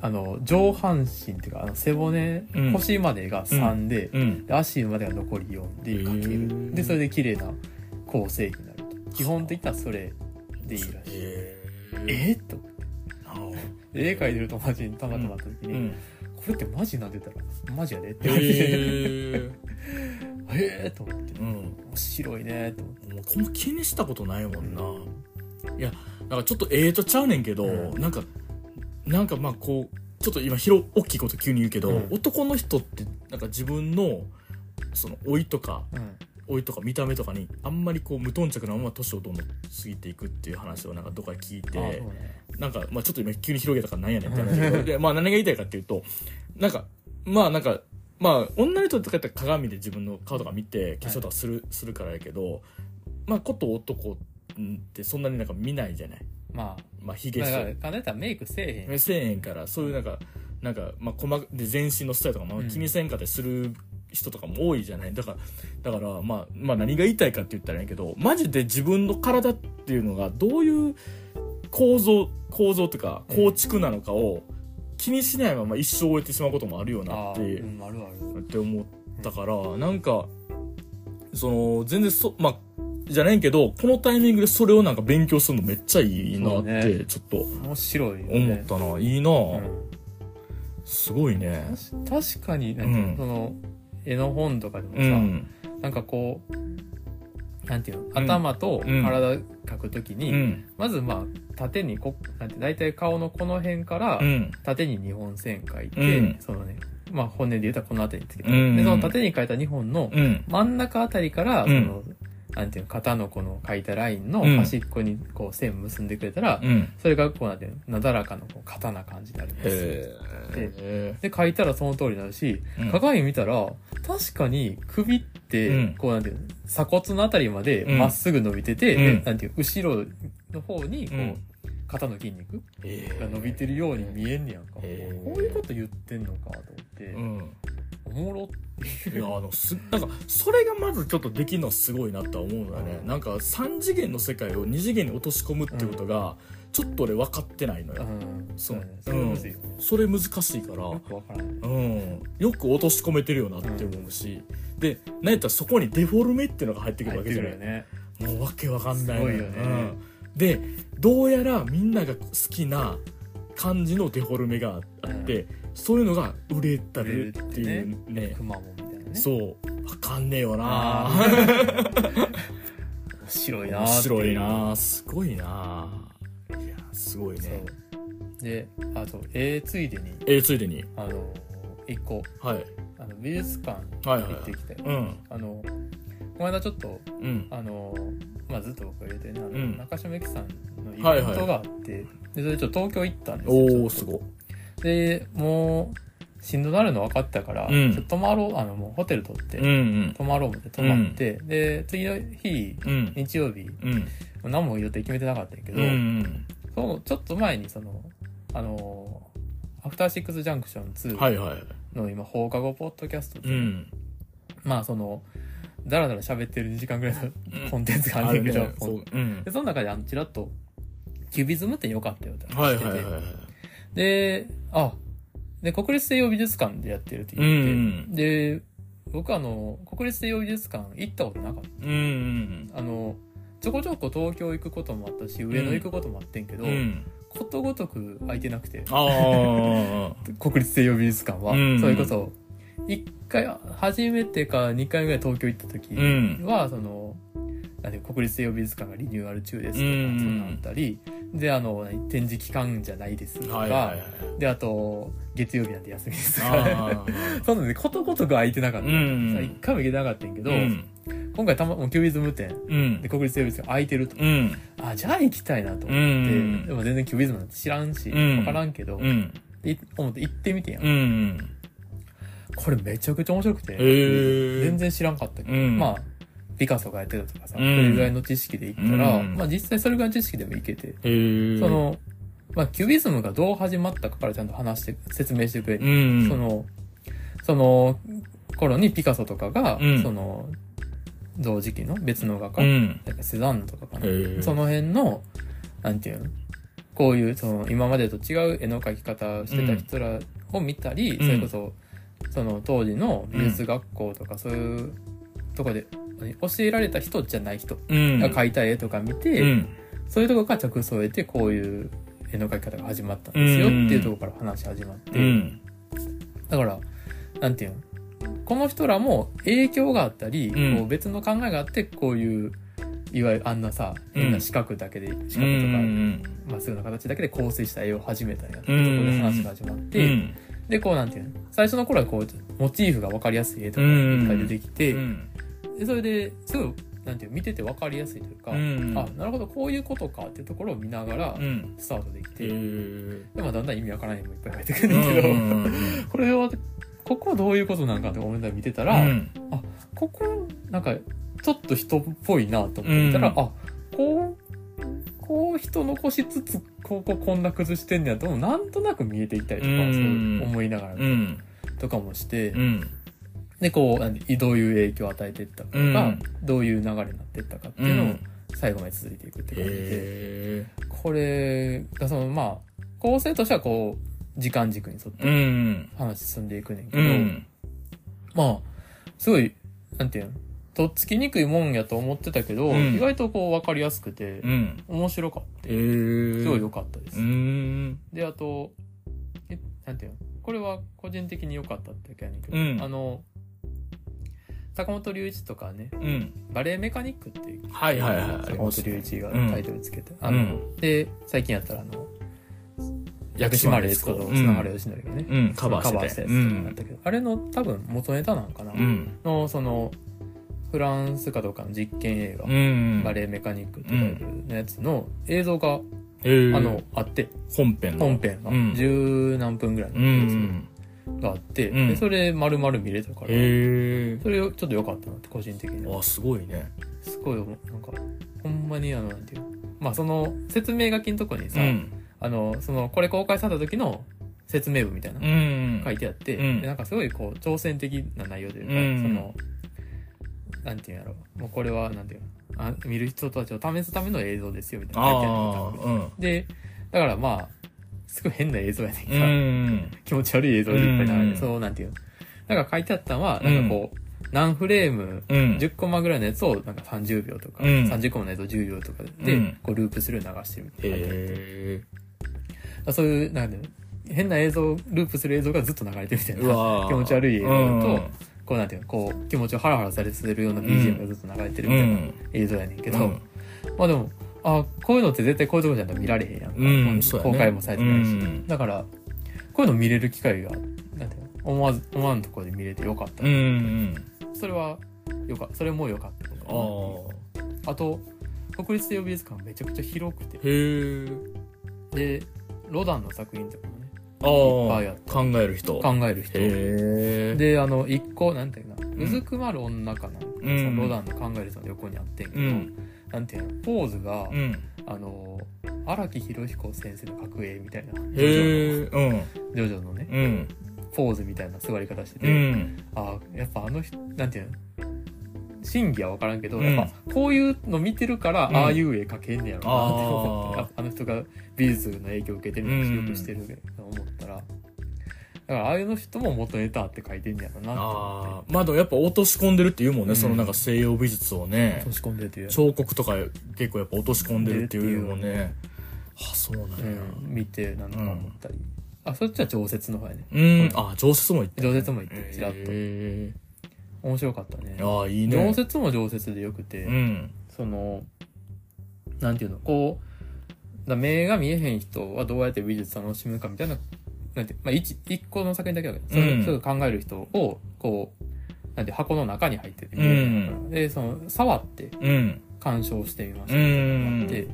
B: あの上半身っていうかあの背骨、
A: うん。
B: 腰までが3で,、
A: うん。
B: で足までが残り4でかける、
A: へー。
B: でそれで綺麗な構成比にな基本的にはそれでいいらしい。
A: え？
B: えっと絵描いてる友達にたまたま会った時に、
A: うん。
B: これってマジなんでたらマジやでって言われて、
A: え？え
B: へえと思って、
A: うん。
B: 面白いねと思って。
A: もうこんま気にしたことないもんな。いやなんかちょっとええとちゃうねんけど、
B: うん。
A: なんかなんかまあこうちょっと今広大きいこと急に言うけど、
B: うん。
A: 男の人ってなんか自分のその老いとか
B: うん
A: 老いとか見た目とかにあんまりこう無頓着なまま年をどんどん過ぎていくっていう話をなんかどっかで聞いて
B: ね。
A: なんかまあちょっと今急に広げたからなんやねんって話でまあ何が言いたいかっていうとなんかまあなんかまあ女の人とかやったら鏡で自分の顔とか見て化粧とかする,、するからやけどまあこと男ってそんなになんか見ないじゃない。
B: ま
A: まあヒ
B: あ
A: ゲし
B: だからかねたらメイクせえへん。
A: せえへんからそういうなんかなんかまあ細かで全身のスタイルとかも気にせんかったりする人とかも多いじゃない。だからだからまあまあ何が言いたいかって言ったらいいけどマジで自分の体っていうのがどういう構造構造というか構築なのかを気にしないまま一生終えてしまうこともあるよな
B: あ
A: って
B: ーうんあるある。
A: って思ったからなんかその全然そまあじゃないけどこのタイミングでそれをなんか勉強するのめっちゃいいなってちょっと
B: 面白いよ
A: 思
B: ね
A: ったな、いいな、
B: うん。
A: すごいね。
B: 確かに
A: うん。
B: その絵の本とかでもさ、
A: うん。
B: なんかこうなんていうの
A: うん。
B: 頭と
A: うん。
B: 体描くときに、
A: うん。
B: まずまあ縦にこなんて大体顔のこの辺から
A: うん。
B: 縦に2本線描いて、
A: うん。
B: そのねまあ骨で言うたらこの辺りにつけて、
A: うん。
B: でその縦に描いた2本の
A: うん。
B: 真ん中あたりから、
A: うん。
B: そのなんていうの、肩のこの書いたラインの
A: うん。
B: 端っこにこう線結んでくれたら、
A: うん。
B: それがこうなんていうの、なだらかのこう肩な感じになるんです。よ。
A: へ
B: で、書いたらその通りになるし、
A: うん。
B: 鏡見たら、確かに首って、
A: うん。
B: こうなんていうの、鎖骨のあたりまで
A: うん。
B: まっすぐ伸びてて、
A: うん。
B: でなんていう、後ろの方に、こう、
A: うん。
B: 肩の筋肉
A: え
B: が伸びてるように見えんねやんか。こういうこと言ってんのかと思って、
A: うん。
B: おもろって。
A: いや、あの、す、なんか、それがまずちょっとできるのはすごいなとは思うのよね。なんか、3次元の世界を2次元に落とし込むってことが、ちょっと俺分かってないのよ。
B: うん、
A: そう。
B: だねそれ
A: 難しい。から。うん。よく落とし込めてるよなって思うし、で、なんやったらそこにデフォルメっていうのが入ってくるわけじゃない。
B: よね。
A: もうわけわかんないの
B: すごいよね。
A: うん。でどうやらみんなが好きな感じのデフォルメがあって、そういうのが売れたるっていうね。
B: くまモンみたいなね。
A: そう。わかんねえよな。
B: あ面白いな
A: 面白いなすごいないやすごい
B: そ
A: ね
B: う。で、あと、えー、ついでに、
A: えー、ついでに。
B: あの、一個、
A: はい。
B: あの、美術館
A: はいはい
B: 行ってきて、
A: うん。
B: あの、この間ちょっと、
A: うん。
B: あの、まあ、ずっと僕が言うてね、あの、
A: うん。
B: 中島由紀さんのイ
A: はいはい
B: ベントがあって、で、それちょっと東京行ったんですよ。
A: おおすごい
B: で、もう、しんどなるの分かったから、
A: うん。
B: ちょっと泊まろう、あの、もうホテル取って、
A: うんうん。
B: 泊まろうって泊まって、で、次の日、
A: うん。
B: 日曜日、
A: うん。
B: 何も予定決めてなかったんやけど、
A: うんうん
B: そのちょっと前にその、あのアフターシックスジャンクション2
A: はいはい。
B: の今放課後ポッドキャストで、
A: うん。
B: まあその、だらだら喋ってる2時間ぐらいの
A: うん。
B: コンテンツがあるんだけど、
A: ね。そう。うん。
B: でその中であの、ちらっと、キュビズムって良かったよって
A: はい
B: 話してて、
A: はいはいはい。
B: で、あ、で、国立西洋美術館でやってるって
A: うんう
B: 言って、
A: ん
B: で、僕あの、国立西洋美術館行ったことなかっ
A: うんうん
B: た。あの、ちょこちょこ東京行くこともあったし、上野行くこともあってんけど、
A: うん。
B: ことごとく空いてなくて、国立西洋美術館は、
A: うん
B: それこそ、一回、初めてか二回ぐらい東京行った時
A: うん。
B: は、その、なんて国立西洋美術館がリニューアル中ですとか、
A: うん。
B: そんなんあったり、で、あの、何展示期間じゃないですとか、
A: はいはいはい。
B: で、あと、月曜日なんて休みです。とか、
A: あ
B: そんなね、ことごとく空いてなかった。
A: ーうん。
B: 一回も行けてなかったんやけど、
A: うん。
B: 今回たま、もうキュビズム展。
A: うん。
B: で国立西洋美術館空いてると。
A: うん。
B: あ、じゃあ行きたいなと思って、
A: うん。
B: でも全然キュビズムなんて知らんし、わ、
A: うん。
B: からんけど、
A: うん。
B: い思って行ってみてんやん。
A: うん。
B: これめちゃくちゃ面白くて、全然知らんかったけど、
A: うん。
B: まあ、ピカソがやってたとかさ、
A: うん。
B: それぐらいの知識で言ったら、
A: うん。
B: まあ実際それぐらいの知識でもいけて、その、まあキュビズムがどう始まったかからちゃんと話して、説明してくれて、
A: うん。
B: その、その頃にピカソとかが、
A: うん。
B: その、同時期の別の画家、
A: うん。
B: なんかセザンヌとかかな。その辺の、なんていうの？こういう、その、今までと違う絵の描き方をしてた人らを見たり、
A: うん
B: それこそ、その当時の美術学校とかそういうとこで、何教えられた人じゃない人
A: うん。
B: が描いた絵とか見て、
A: うん。
B: そういうとこから着想を得て、こういう絵の描き方が始まったんですよっていうところから話始まって、
A: うん。
B: だから、なんていうのこの人らも影響があったり、
A: うん。
B: こう別の考えがあって、こういう、いわゆるあんなさ、変な四角だけで、四角とか、
A: うん
B: まっすぐな形だけで構成した絵を始めたんやってところで話が始まって、
A: うん
B: で、こうなんていうの？最初の頃はこう、モチーフが分かりやすい絵とかいっぱい出てきて、
A: うん。
B: でそれで、すぐ、なんていうの見てて分かりやすいというか、
A: うん
B: あ、なるほど、こういうことかっていうところを見ながら
A: う、ん。
B: スタートできて、
A: へー。
B: で、まあだんだん意味わからないのもいっぱい入ってくるんだけど、これは、ここはどういうことなんかって思いながら見てたら、
A: うん。
B: ここ、なんか、ちょっと人っぽいなと思ってたら、
A: うん。
B: あ、こう、こう人残しつつ、こここんな崩してんねやと、なんとなく見えていったりとか、
A: うん。
B: そう思いながら、
A: うん。
B: とかもして、
A: うん。
B: で、こう、どういう影響を与えていったかとか、
A: うん。
B: どういう流れになっていったかっていうのを、最後まで続いていくって感じで、
A: へ
B: これがその、まあ、構成としてはこう、時間軸に沿って
A: ん。
B: 話進んでいくねんけ
A: う
B: ど、
A: ん。
B: まあ、すごい、なんていうの、とっつきにくいもんやと思ってたけど、
A: うん。
B: 意外とこう分かりやすくて
A: う、ん。
B: 面白かった。すごい良かったです。
A: うん。
B: で、あと、え、なんていうの？これは個人的に良かったってだけやねんけど、
A: うん。
B: あの、坂本龍一とかね、
A: うん。
B: バレエメカニックっていう、
A: はいはいはい。
B: 坂本龍一がタイトルつけて、あの、
A: うん
B: で、最近やったらあの、薬
A: 薬
B: 師丸悦子。と
A: うん
B: 砂原義則がね、
A: うん。カバーしてて。
B: カバーしたやつとかもあったけど、あれの多分元ネタなんかな、
A: うん。
B: の、その、フランスかどうかの実験映画、
A: うん。
B: バレエメカニックってタイトルのやつの映像が、
A: えー。
B: あの、あって、
A: 本編の。
B: 本編が。
A: うん。
B: 十何分ぐらいの
A: う
B: 映
A: ん。
B: 像があって、
A: うん
B: でそれ丸々見れたから。それちょっと良かったなって個人的には。
A: あ、すごいね。
B: すごいなんかほんまにあのなんていうまあその説明書きのとこにさ、
A: うん。
B: あのそのこれ公開された時の説明文みたいな、
A: うん。
B: 書いてあって、
A: うん。
B: でなんかすごいこう挑戦的な内容というか、
A: うん。
B: そのなんていうんやろ。もうこれはなんていうの。あ見る人たちを試すための映像ですよみたいな。の書いてある
A: ああ、
B: のでだからまあすごい変な映像やねんけ
A: う
B: ど、
A: ん。
B: 気持ち悪い映像でいっぱい流れて、
A: うん。
B: そうなんていうの。なんか書いてあったのはなんかこう、何フレーム
A: うん。
B: 10コマぐらいのやつをなんか30秒とか、
A: うん。
B: 30コマのやつを10秒とかで、
A: うん。
B: こうループする流してるみたいな。
A: え。
B: そういう、なん変な映像、ループする映像がずっと流れてるみたいうな。気持ち悪い映像と
A: うん
B: こうなんていうの、こう、気持ちをハラハラされさせるような BGM がずっと流れてるみたいな映像やねんけど、
A: うん
B: まあでも、あ、こういうのって絶対こういうとこじゃないと見られへんやんか。
A: うんね
B: 公開もされてないし。
A: うん
B: だから、こういうの見れる機会が、なんていうの思わず、思わぬところで見れてよかった。
A: うんうん。
B: それは、よかそれもよかった
A: ああ。
B: と、国立西洋美術館めちゃくちゃ広くて。で、ロダンの作品とかもね、
A: あ
B: いっぱいあっ
A: あ。考える人。
B: 考える人。で、あの、一個、なんていうかな、
A: ん
B: うずくまる女かな、
A: うん
B: そのロダンの考える人の横にあってんけど、
A: うん。
B: なんていうの、ポーズが、
A: うん。
B: あの、荒木博彦先生の格影みたいな、ジョジ
A: へ
B: ョ
A: え。うん。
B: の、ジョジョのね、
A: うん。
B: ポーズみたいな座り方して
A: う
B: て、
A: ん。
B: あやっぱあの人、なんていうの、真偽は分からんけど、
A: うん。
B: やっぱこういうの見てるから、
A: うん。
B: ああいう絵描けんねやろなって思って
A: あ
B: の人が美術の影響を受けてるのかよくしてると思ったら、だからああいうの人も元ネタあって描いてんねやろなって思
A: あ。まあでもやっぱ落とし込んでるっていうもんね。
B: うん。
A: そのなんか西洋美術を
B: て
A: ね。
B: 落。とし込んでて、
A: 彫刻とか結構やっぱ落とし込んでるっていうもんね。あ、そうなんや。
B: うん、見てなんか思ったり、あそっちは常設の方やね。
A: うん。あ、常設も言って。
B: 常設も行ってちらっと。
A: へ
B: 面白かったね
A: え。ああ、いいね。
B: 常設も常設でよくて、
A: うん。
B: そのなんていうのこうだ目が見えへん人はどうやって美術楽しむかみたいななんて、まあ、一一個の作品だけだけど
A: うん
B: そ考える人をこうなんて箱の中に入ってて見えるから、でその触って
A: うん。
B: 鑑賞してみましたたいなのがあって
A: ん。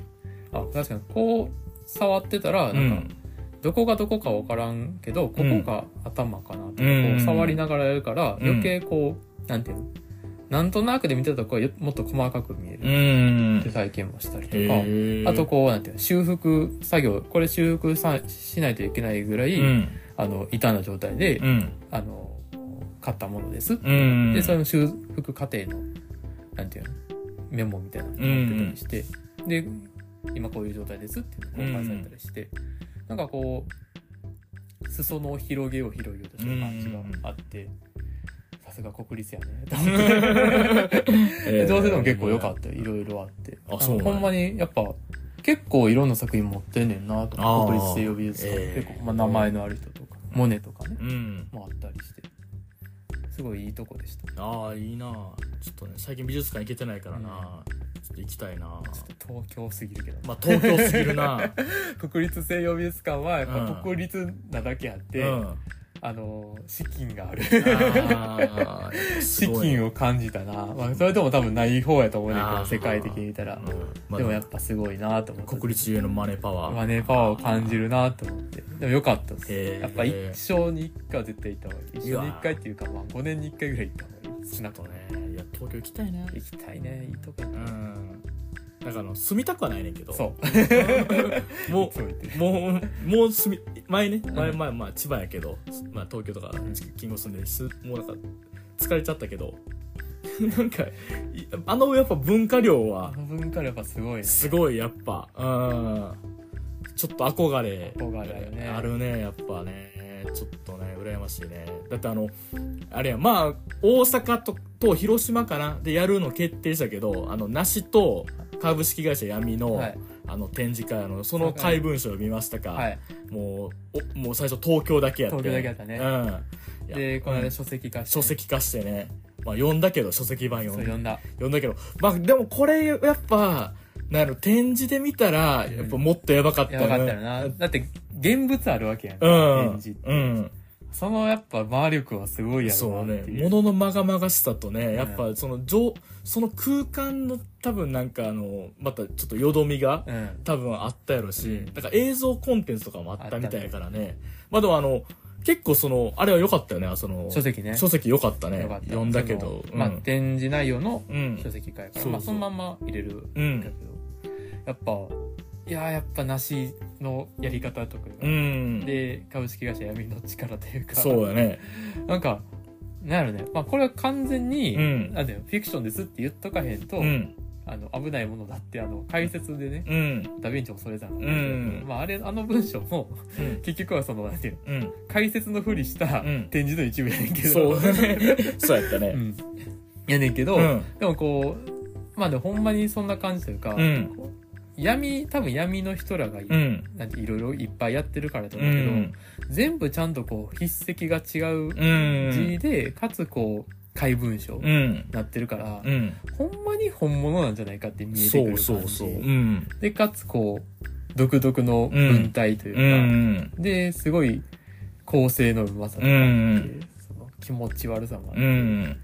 B: あ確かにこう触ってたら
A: う
B: なんか、
A: ん。
B: どこがどこかわからんけどここが頭かなとか、
A: うん
B: こう触りながらやるから
A: うん
B: 余計こう、なんていうの？なんとなくで見てたとこはよもっと細かく見える。
A: うん。
B: って。体験もしたりとか。あとこうなんていうの？修復作業。これ修復さしないといけないぐらい、
A: うん。
B: あの傷んだ状態で、
A: うん。
B: あの買ったものです、
A: うん。
B: でその修復過程のなんていうの？メモみたいなのってたりして、で今こういう状態ですっていうのが公開されたりして、なんかこう裾野を広げよう広げようとした感じがあって、さすが国立やね。と思ってでどうせでも結構良かったよ。いろいろあって。
A: あそうなんや。
B: ほんまにやっぱ結構いろんな作品持ってんねんなと
A: あー。
B: 国立西洋美術館、
A: ええ
B: 結構、まあ、名前のある人とかモネとかね。
A: うん。
B: もあったりして。すごいいいとこでした。
A: ああ、いいなちょっとね、最近美術館行けてないからな、ちょっと行きたいな
B: ちょっと東京すぎるけど、
A: まあ、東京すぎるな
B: 国立西洋美術館はやっ
A: うん。
B: ぱ国立なだけあって、
A: うん。
B: あの資金がある。資金を感じたな、まあ、それとも多分ない方やと思うねんけど世界的に見たら、
A: うん。まあ
B: でもやっぱすごいなと思って。
A: 国立ゆえのマネーパワー。
B: マネーパワーを感じるなと思って。でもよかったです、やっぱ一生に一回は絶対行った方がいい。一生に一回っていうかまあ5年に一回ぐらい行った方がいい。少なく
A: とね、いや、東京行きたいな。
B: 行きたいね。いいとこや
A: う
B: な、
A: ん。だからあの、住みたくはないねんけど。
B: そう
A: も
B: そう
A: もう、もう住み、前ね、前、
B: うん
A: 前、まあ、千葉やけど、まあ、東京とか、近郊住んで、すもうなんか、疲れちゃったけど、なんか、いあの、やっぱ文化量は
B: 文化力やっぱすごいね
A: すごい、やっぱ、うん。ちょっと憧れ。
B: 憧れあるね
A: あるね、やっぱね。ちょっとね、羨ましいね。だってあの、あれや、まあ、大阪と、と広島かなでやるの決定したけど、あの、梨と株式会社闇の、
B: はい
A: あの、展示会、あの、その怪文書を見ましたか、
B: はい
A: もう、おもう最初東京だけやって。
B: 東京だけやったね
A: うん。
B: でこの間
A: うん
B: 書籍化して
A: 書籍化してね。まあ、読んだけど、書籍版読んだ。
B: 読んだ
A: 読んだけど、まあ、でもこれ、やっぱ、なる展示で見たら、やっぱもっとやばかった
B: やばかったよなだって現物あるわけやん
A: うん。
B: 展示って、
A: うん。
B: そのやっぱ魔力はすごいやろ
A: そうね
B: なっていう。
A: 物のまがまがしさとねやっぱその上その空間の多分なんかあのまたちょっとよどみが
B: うん。
A: 多分あったやろし、
B: うん。
A: だから映像コンテンツとかもあったみたいやからね。まあでもあの結構そのあれは良かったよねその
B: 書籍ね。
A: 書籍良かったね。
B: た。
A: 読んだけど。
B: そのまあ、展示内容の
A: うん。
B: 書籍会から、
A: そうそう。
B: まあ、そのまんま入れる
A: うん
B: んだけど、やっぱ、いやーやっぱ梨のやり方とかが、
A: うん。
B: で、株式会社闇の力というか、
A: そうやね。
B: なんか、なんやろね、まあ、これは完全に、
A: うん。
B: なんだよ、フィクションですって言っとかへんと、
A: うん。
B: あの、危ないものだって、あの、解説でね、
A: うん。
B: ダヴィンチもそれじゃん。
A: ん。
B: まあ、あれ、あの文章も、
A: うん。
B: 結局はその、なんていうの、
A: うん。
B: 解説のふりした
A: うん。
B: 展示の一部やねんけど、
A: そう。そうやったね。
B: うん。やねんけど、
A: うん。
B: でもこう、まあでもほんまにそんな感じというか、闇、多分闇の人らがい,、
A: うん。
B: なんていろいろいっぱいやってるからだと
A: う
B: 思うけど、
A: ん。
B: 全部ちゃんとこう筆跡が違う
A: うん。
B: 字で、かつこう、怪文章に
A: うん。
B: なってるから、
A: うん。
B: ほんまに本物なんじゃないかって見えて
A: そう
B: くる感じ。
A: そうそうう。ん。
B: で、かつこう、独特の文体という
A: う
B: か、
A: ん。
B: で、すごい構成のうまさとかう、その気持ち悪さもあって、
A: うん。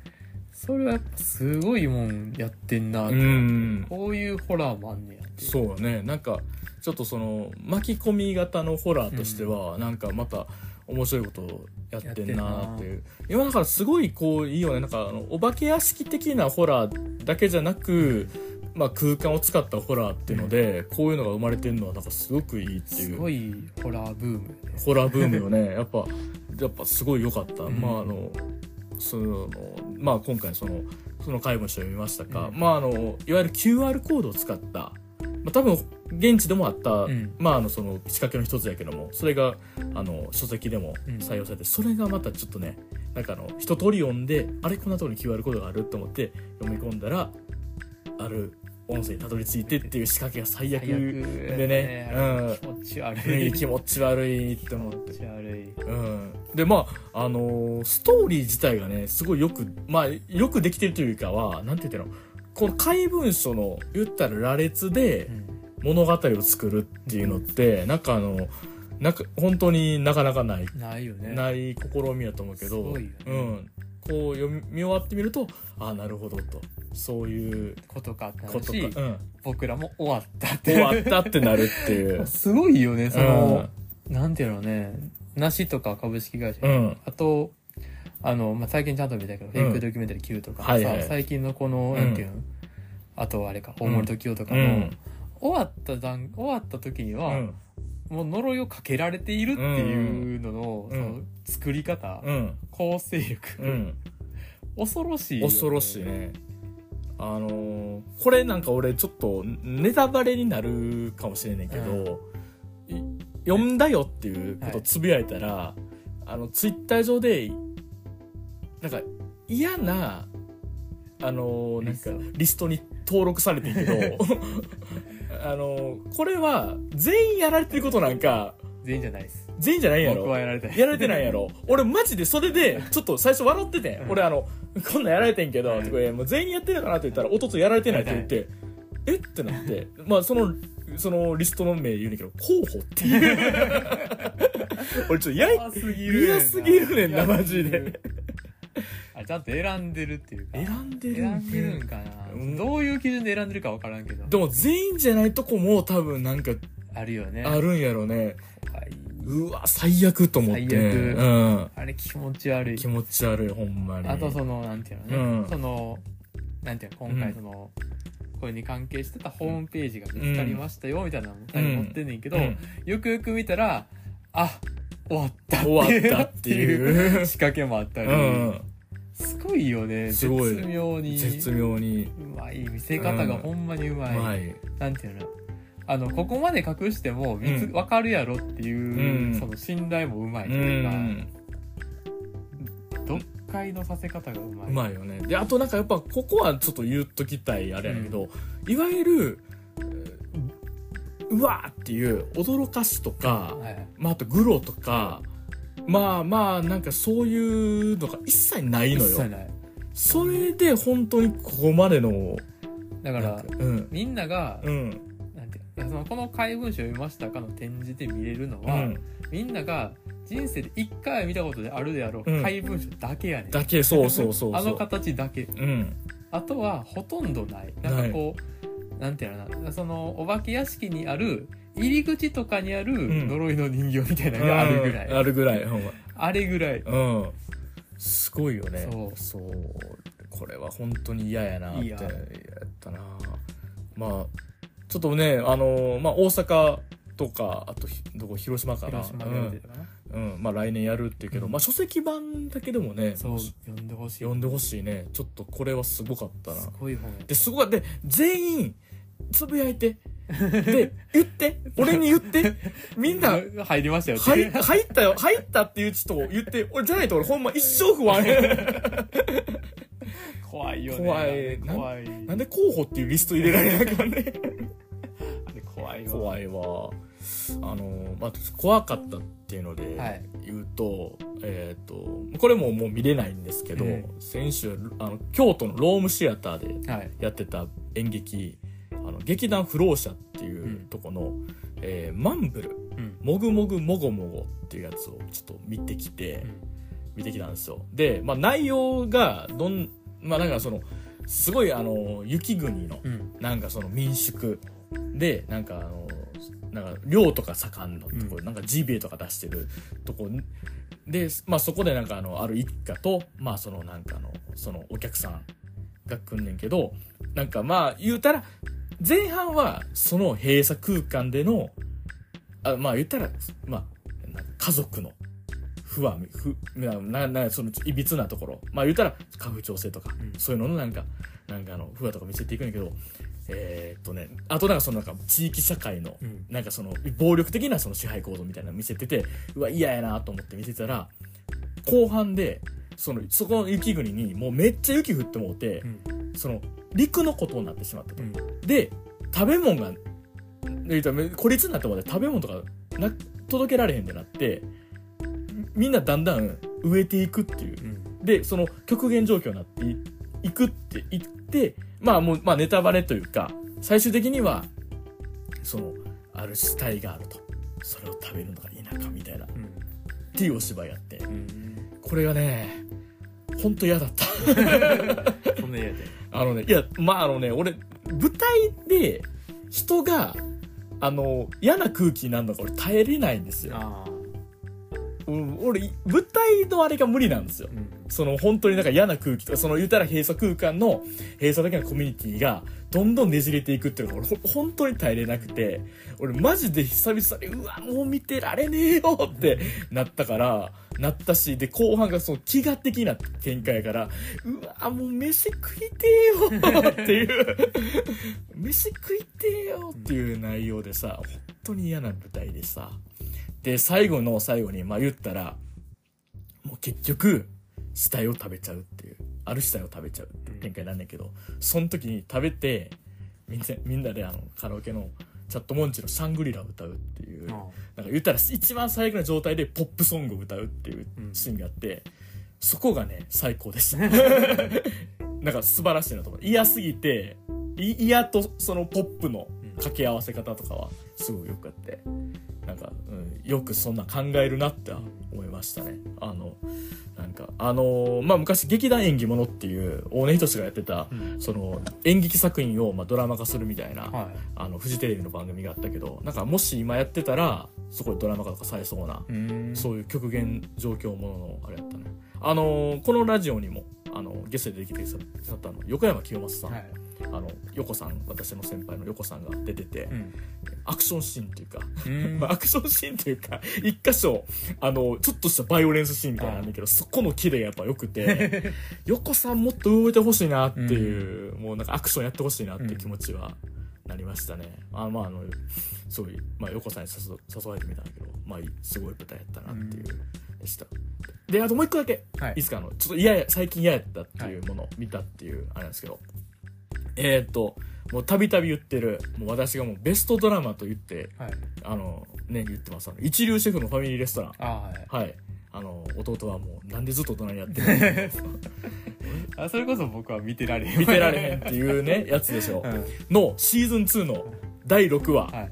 B: それはやっぱすごいもんやってんなって、
A: うん。
B: こういうホラーもあんねやっていう。
A: そうね。なんかちょっとその巻き込み型のホラーとしては、なんかまた面白いことをやってんなっていう。今だからすごいこういいよね。なんかあのお化け屋敷的なホラーだけじゃなく、まあ、空間を使ったホラーっていうので、こういうのが生まれてるのはなんかすごくいいっていう。
B: すごいホラーブームで
A: ホラーブームよね。やっぱやっぱすごい良かった、
B: うん。
A: まああのそのまあ今回そのその怪文書を読みましたか、
B: うん。
A: まああのいわゆる QR コードを使った、まあ、多分現地でもあった、
B: うん。
A: まああのその仕掛けの一つやけどもそれがあの書籍でも
B: うん。
A: 採用されて、それがまたちょっとねなんかあの一通り読んであれこんなところに QR コードがあると思って読み込んだらある音声にたどり着いてっていう仕掛けが最悪でね。うん。
B: 気持ち悪い。
A: 気持ち悪いって思って。
B: 気持ち悪い。
A: うん、でまああのーストーリー自体がねすごいよくまあよくできてるというかはなんて言ったの？この怪文書の言ったら羅列で物語を作るっていうのって、なんかあのなんか本当になかなかない、
B: ないよね。
A: ない試みやと思うけど
B: ね。
A: うん、こう読み見終わってみるとああなるほどと。そういう
B: ことかって
A: ことか、
B: 話
A: うん、
B: 僕らも終わったって。
A: 終わったってなるっていう。
B: すごいよねその、なんていうのね梨とか株式会社、
A: うん。
B: あとあの、まあ、最近ちゃんと見たけど、フェイクドキュメンタリー Q とかもさ、
A: はいはい。
B: 最近のこの、
A: うん。
B: なんていうの？あとあれか大森時代とかも、
A: うん。
B: 終わった段終わった時には、
A: うん。
B: もう呪いをかけられているっていうのの,、
A: うん。
B: その作り方、
A: うん。
B: 構成力、
A: うん。
B: 恐ろしい
A: 恐ろしいね。あのーこれなんか俺ちょっとネタバレになるかもしれないけど、い読んだよっていうことをつぶやいたら、あのツイッター上でなんか嫌なあのーなんか
B: リス
A: トに登録されてるけど あのーこれは全員やられてることなんか
B: 全員じゃないです。
A: 全員じゃないんやろ。
B: 僕はやられてない。
A: やられてないんやろ。俺マジでそれでちょっと最初笑ってて、
B: うん。
A: 俺あのこんなんやられてんけど、
B: うん。
A: とかもう全員やってるかなって言ったら弟やられてないって言ってえ？ってなってまあそのそのリストの名言うねんけど候補っていう。俺ちょっとやい
B: 嫌すぎ
A: 嫌すぎるねんなマジで
B: あちゃんと選んでるっていうか。
A: 選んでる
B: 選んでるんかな、
A: うん。
B: どういう基準で選んでるか分からんけど。
A: でも全員じゃないとこも多分なんか
B: あるよね。
A: あるんやろね。
B: はい。う
A: わ最悪と思って。
B: 最悪。
A: うん。
B: あれ気持ち悪い。
A: 気持ち悪いほんまに。
B: あとそのなんていうのね、
A: うん。
B: そのなんていうの今回その、これに関係してたホームページが見つかりましたよみたいなのも多分載ってんねんけど、
A: うん。
B: よくよく見たらあ終わった
A: 終わったっていう。
B: 仕掛けもあったり、
A: うん。
B: すごいよね。絶妙に。
A: 絶妙に。
B: うまい。見せ方がほんまにうまい、
A: はい。
B: なんていうの。あのここまで隠しても見つ、
A: うん。
B: 分かるやろっていう、
A: うん。
B: その信頼もうまいと
A: う
B: いうか、
A: ん。
B: 読解のさせ方がうまい。
A: うまいよね。であとなんかやっぱここはちょっと言っときたいあれやけど、いわゆるううわーっていう驚かしとか、
B: はい。
A: まあ、あとグロとかまあまあなんかそういうのが一切ないのよ。
B: 一切ない。
A: それで本当にここまでの
B: だから
A: うん。
B: みんなが、
A: うん。
B: なんてそのこの怪文書を読みましたかの展示で見れるのは、
A: うん。
B: みんなが人生で一回は見たことであるであろう
A: うん。
B: 怪文書だけやねん、
A: だけそうそうそうそう。
B: あの形だけ。
A: うん。
B: あとはほとんどない。なんかこうなんていうのかなそのお化け屋敷にある入り口とかにある
A: ん。
B: 呪いの人形みたいなのがあるぐらい、
A: うんあるぐらいほんま。
B: あれぐらい。
A: うん。すごいよね。
B: そう
A: そう。これは本当に嫌やなって。
B: いや。
A: やったな。まあちょっとねあのまあ大阪とかあとひどこ広島かな。うん、うん。まあ来年やるっていうけど、
B: うん。
A: まあ書籍版だけでもね
B: そう読んでほしい。
A: 読んでほしいね。ちょっとこれはすごかったな。
B: すごい本や
A: ですごいで全員つぶやいて。で言って。俺に言って。みんな。
B: 入りましたよ。
A: 入入ったよ。入ったっていう人を言って。俺じゃないと俺ほんま一生不安
B: 怖いよね。
A: 怖い。な
B: 怖い。
A: なんで候補っていうリスト入れられなあかんね。
B: あれ怖いわ。
A: 怖いわ。あのまあ怖かったっていうので
B: はい。
A: 言うと、えっ、とこれももう見れないんですけど、
B: うん。
A: 先週あの京都のロームシアターで
B: はい。
A: やってた演劇あの劇団不老者っていううん。とこの、えーマンブル
B: うん。
A: もぐもぐもごもごっていうやつをちょっと見てきて、見てきたんですよ。で、まあ、内容がどんまあなんかそのすごいあの雪国の
B: うん。
A: なんかその民宿。でなんかあのなんか漁とか盛んのところ、なんかジビエとか出してるとこで、まあ、そこでなんかあのある一家とまあそのなんかあのそのお客さんが来んねんけどなんかまあ言うたら前半はその閉鎖空間でのあまあ言ったらまあ家族の不安不なななそのいびつなところ。まあ言ったら家父長制とか、
B: うん。
A: そういうののなんかなんかあの不安とか見せていくんやけどえーっとねあとなんかそのなんか地域社会の
B: うん。
A: なんかその暴力的なその支配行動みたいなの見せててうわ嫌やなと思って見てたら後半でそのそこの雪国にもうめっちゃ雪降ってもうて、
B: うん。
A: その陸のことになってしまったと、
B: うん。
A: で食べ物が孤立になったまで食べ物とかな届けられへんってなってみんなだんだん植えていくっていう。
B: うん。
A: でその極限状況になっていいくって言ってまあもう、まあ、ネタバレというか最終的にはそのある死体があると。それを食べるのが田舎みたいな。っ
B: うん。
A: ていうお芝居やって。
B: うん。
A: これがね本当嫌だった。
B: そんな嫌で
A: あのねいやまああのね俺舞台で人があの嫌な空気になるのが俺耐えれないんですよ、
B: あ、
A: 俺舞台のあれが無理なんですよ。
B: うん。
A: その本当になんか嫌な空気とか、その言ったら閉鎖空間の閉鎖的なコミュニティがどんどんねじれていくっていうのが俺ほ本当に耐えれなくて、俺マジで久々にうわ、もう見てられねえよってなったから、なったし、で、後半がその飢餓的な展開やから、うわ、もう飯食いてえよっていう、飯食いてえよっていう内容でさ、本当に嫌な舞台でさ、で、最後の最後に、まあ言ったら、もう結局、死体を食べちゃうっていう、ある死体を食べちゃうっていう展開なんだけど、その時に食べて、みんなみんなであのカラオケのチャットモンチのシャングリラを歌うっていう、なんか言ったら一番最悪な状態でポップソングを歌うっていうシーンがあって、そこがね、最高でした。なんか素晴らしいなと思う。嫌すぎて、い嫌とそのポップの掛け合わせ方とかはすごいよくあって、なんか、うん、よくそんな考えるなって思いましたね。あの、なんか、あのーまあ、昔劇団演技ものっていう大根仁がやってた、
B: うん。
A: その演劇作品をまあドラマ化するみたいな、
B: はい。
A: あのフジテレビの番組があったけどなんかもし今やってたらそこでドラマ化とかされそうな、
B: うん。
A: そういう極限状況もののあれやったね。あのーこのラジオにもあのゲストで出てきてくださったあの横山清正さん、
B: はい。
A: あの横さん私の先輩の横さんが出てて、
B: うん。
A: アクションシーンっていうか、
B: うん。
A: まあ、アクションシーンというか一箇所あのちょっとしたバイオレンスシーンみたいなんだけどそこのキレがやっぱ良くて 横さんもっと動いてほしいなっていう、もうなんかアクションやってほしいなっていう気持ちはなりましたね、あまああのすごい、まあ、横さんに誘誘われてみたんだけどまあすごい舞台やったなっていう、でしたであともう一個だけ。
B: はい。
A: いいですか？あのちょっと嫌や最近嫌やったっていうものを見たっていうあれなんですけど、えーっともうたびたび言ってるもう私がもうベストドラマと言って
B: はい。
A: あのね言ってます。あの一流シェフのファミリーレストラン。
B: あはい。
A: はい。あの弟はもうなんでずっと隣にやってる
B: あそれこそ僕は見てられへん。
A: 見てられへんっていうねやつでしょ。
B: うん。
A: のシーズン2の第6話。
B: はい。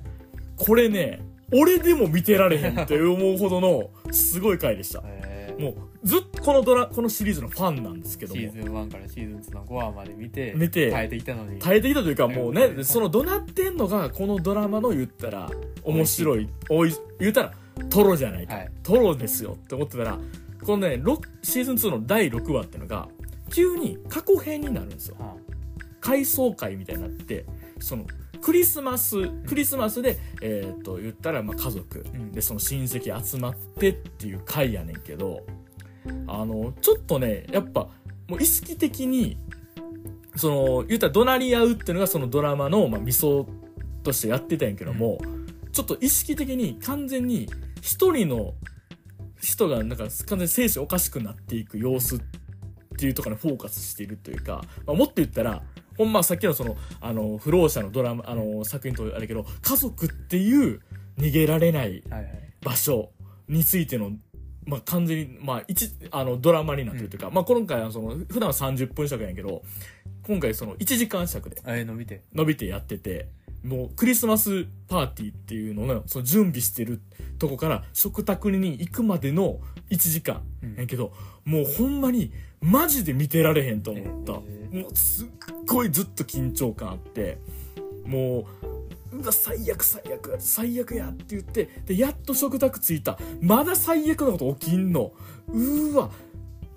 A: これね俺でも見てられへんって思うほどのすごい回でした。
B: へー
A: もうずっとこのドラこのシリーズのファンなんですけども。
B: シーズン1からシーズン2の5話まで見て
A: 見て
B: 耐えてきたのに。
A: 耐えてきたというかもうね
B: うん
A: その怒鳴ってんのがこのドラマの言ったら面白いおい言ったらトロじゃないか、
B: はい。
A: トロですよって思ってたらこのねろシーズン2の第6話っていうのが急に過去編になるんですよ。
B: は
A: 回想会みたいになってそのクリスマスクリスマスで、えー、と言ったらまあ家族、
B: ん。
A: でその親戚集まってっていう回やねんけどあのちょっとねやっぱもう意識的にその言ったら怒鳴り合うっていうのがそのドラマの、まあ、味噌としてやってたんやけども、ちょっと意識的に完全に一人の人がなんか完全に精神おかしくなっていく様子っていうところにフォーカスしているというか、まあ、もっと言ったらほんまさっきのそのあの不老者のドラマあの作品とあれけど家族っていう逃げられない場所についての、まあ、完全に、まあ、一あのドラマになってるというか、まあ、今回はその普段は30分尺やんやけど今回その1時間尺で
B: ああい。うの見て
A: 伸びてやっててもうクリスマスパーティーっていうののその準備してるとこから食卓に行くまでの1時間
B: うん
A: やけど、もうほんまにマジで見てられへんと思った、
B: へ
A: もうすっごいずっと緊張感あって。もううわ最悪最悪最悪やって言ってでやっと食卓着いた。まだ最悪なこと起きんの。うーわ。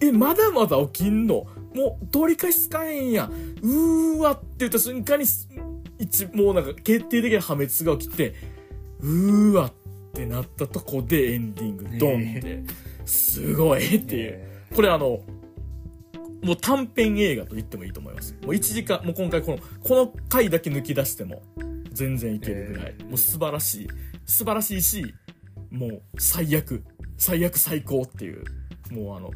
A: えまだまだ起きんの。もう取り返しつかへんやん。うーわって言った瞬間にす一もうなんか決定的な破滅が起きてうーわってなったとこでエンディング。ドンって。すごいっていう。
B: へ
A: これあの、もう短編映画と言ってもいいと思います。もう1時間、もう今回この、この回だけ抜き出しても全然いけるぐらい。
B: へ、ー。
A: もう素晴らしい。素晴らしいし、もう最悪、最悪最高っていう、もうあの、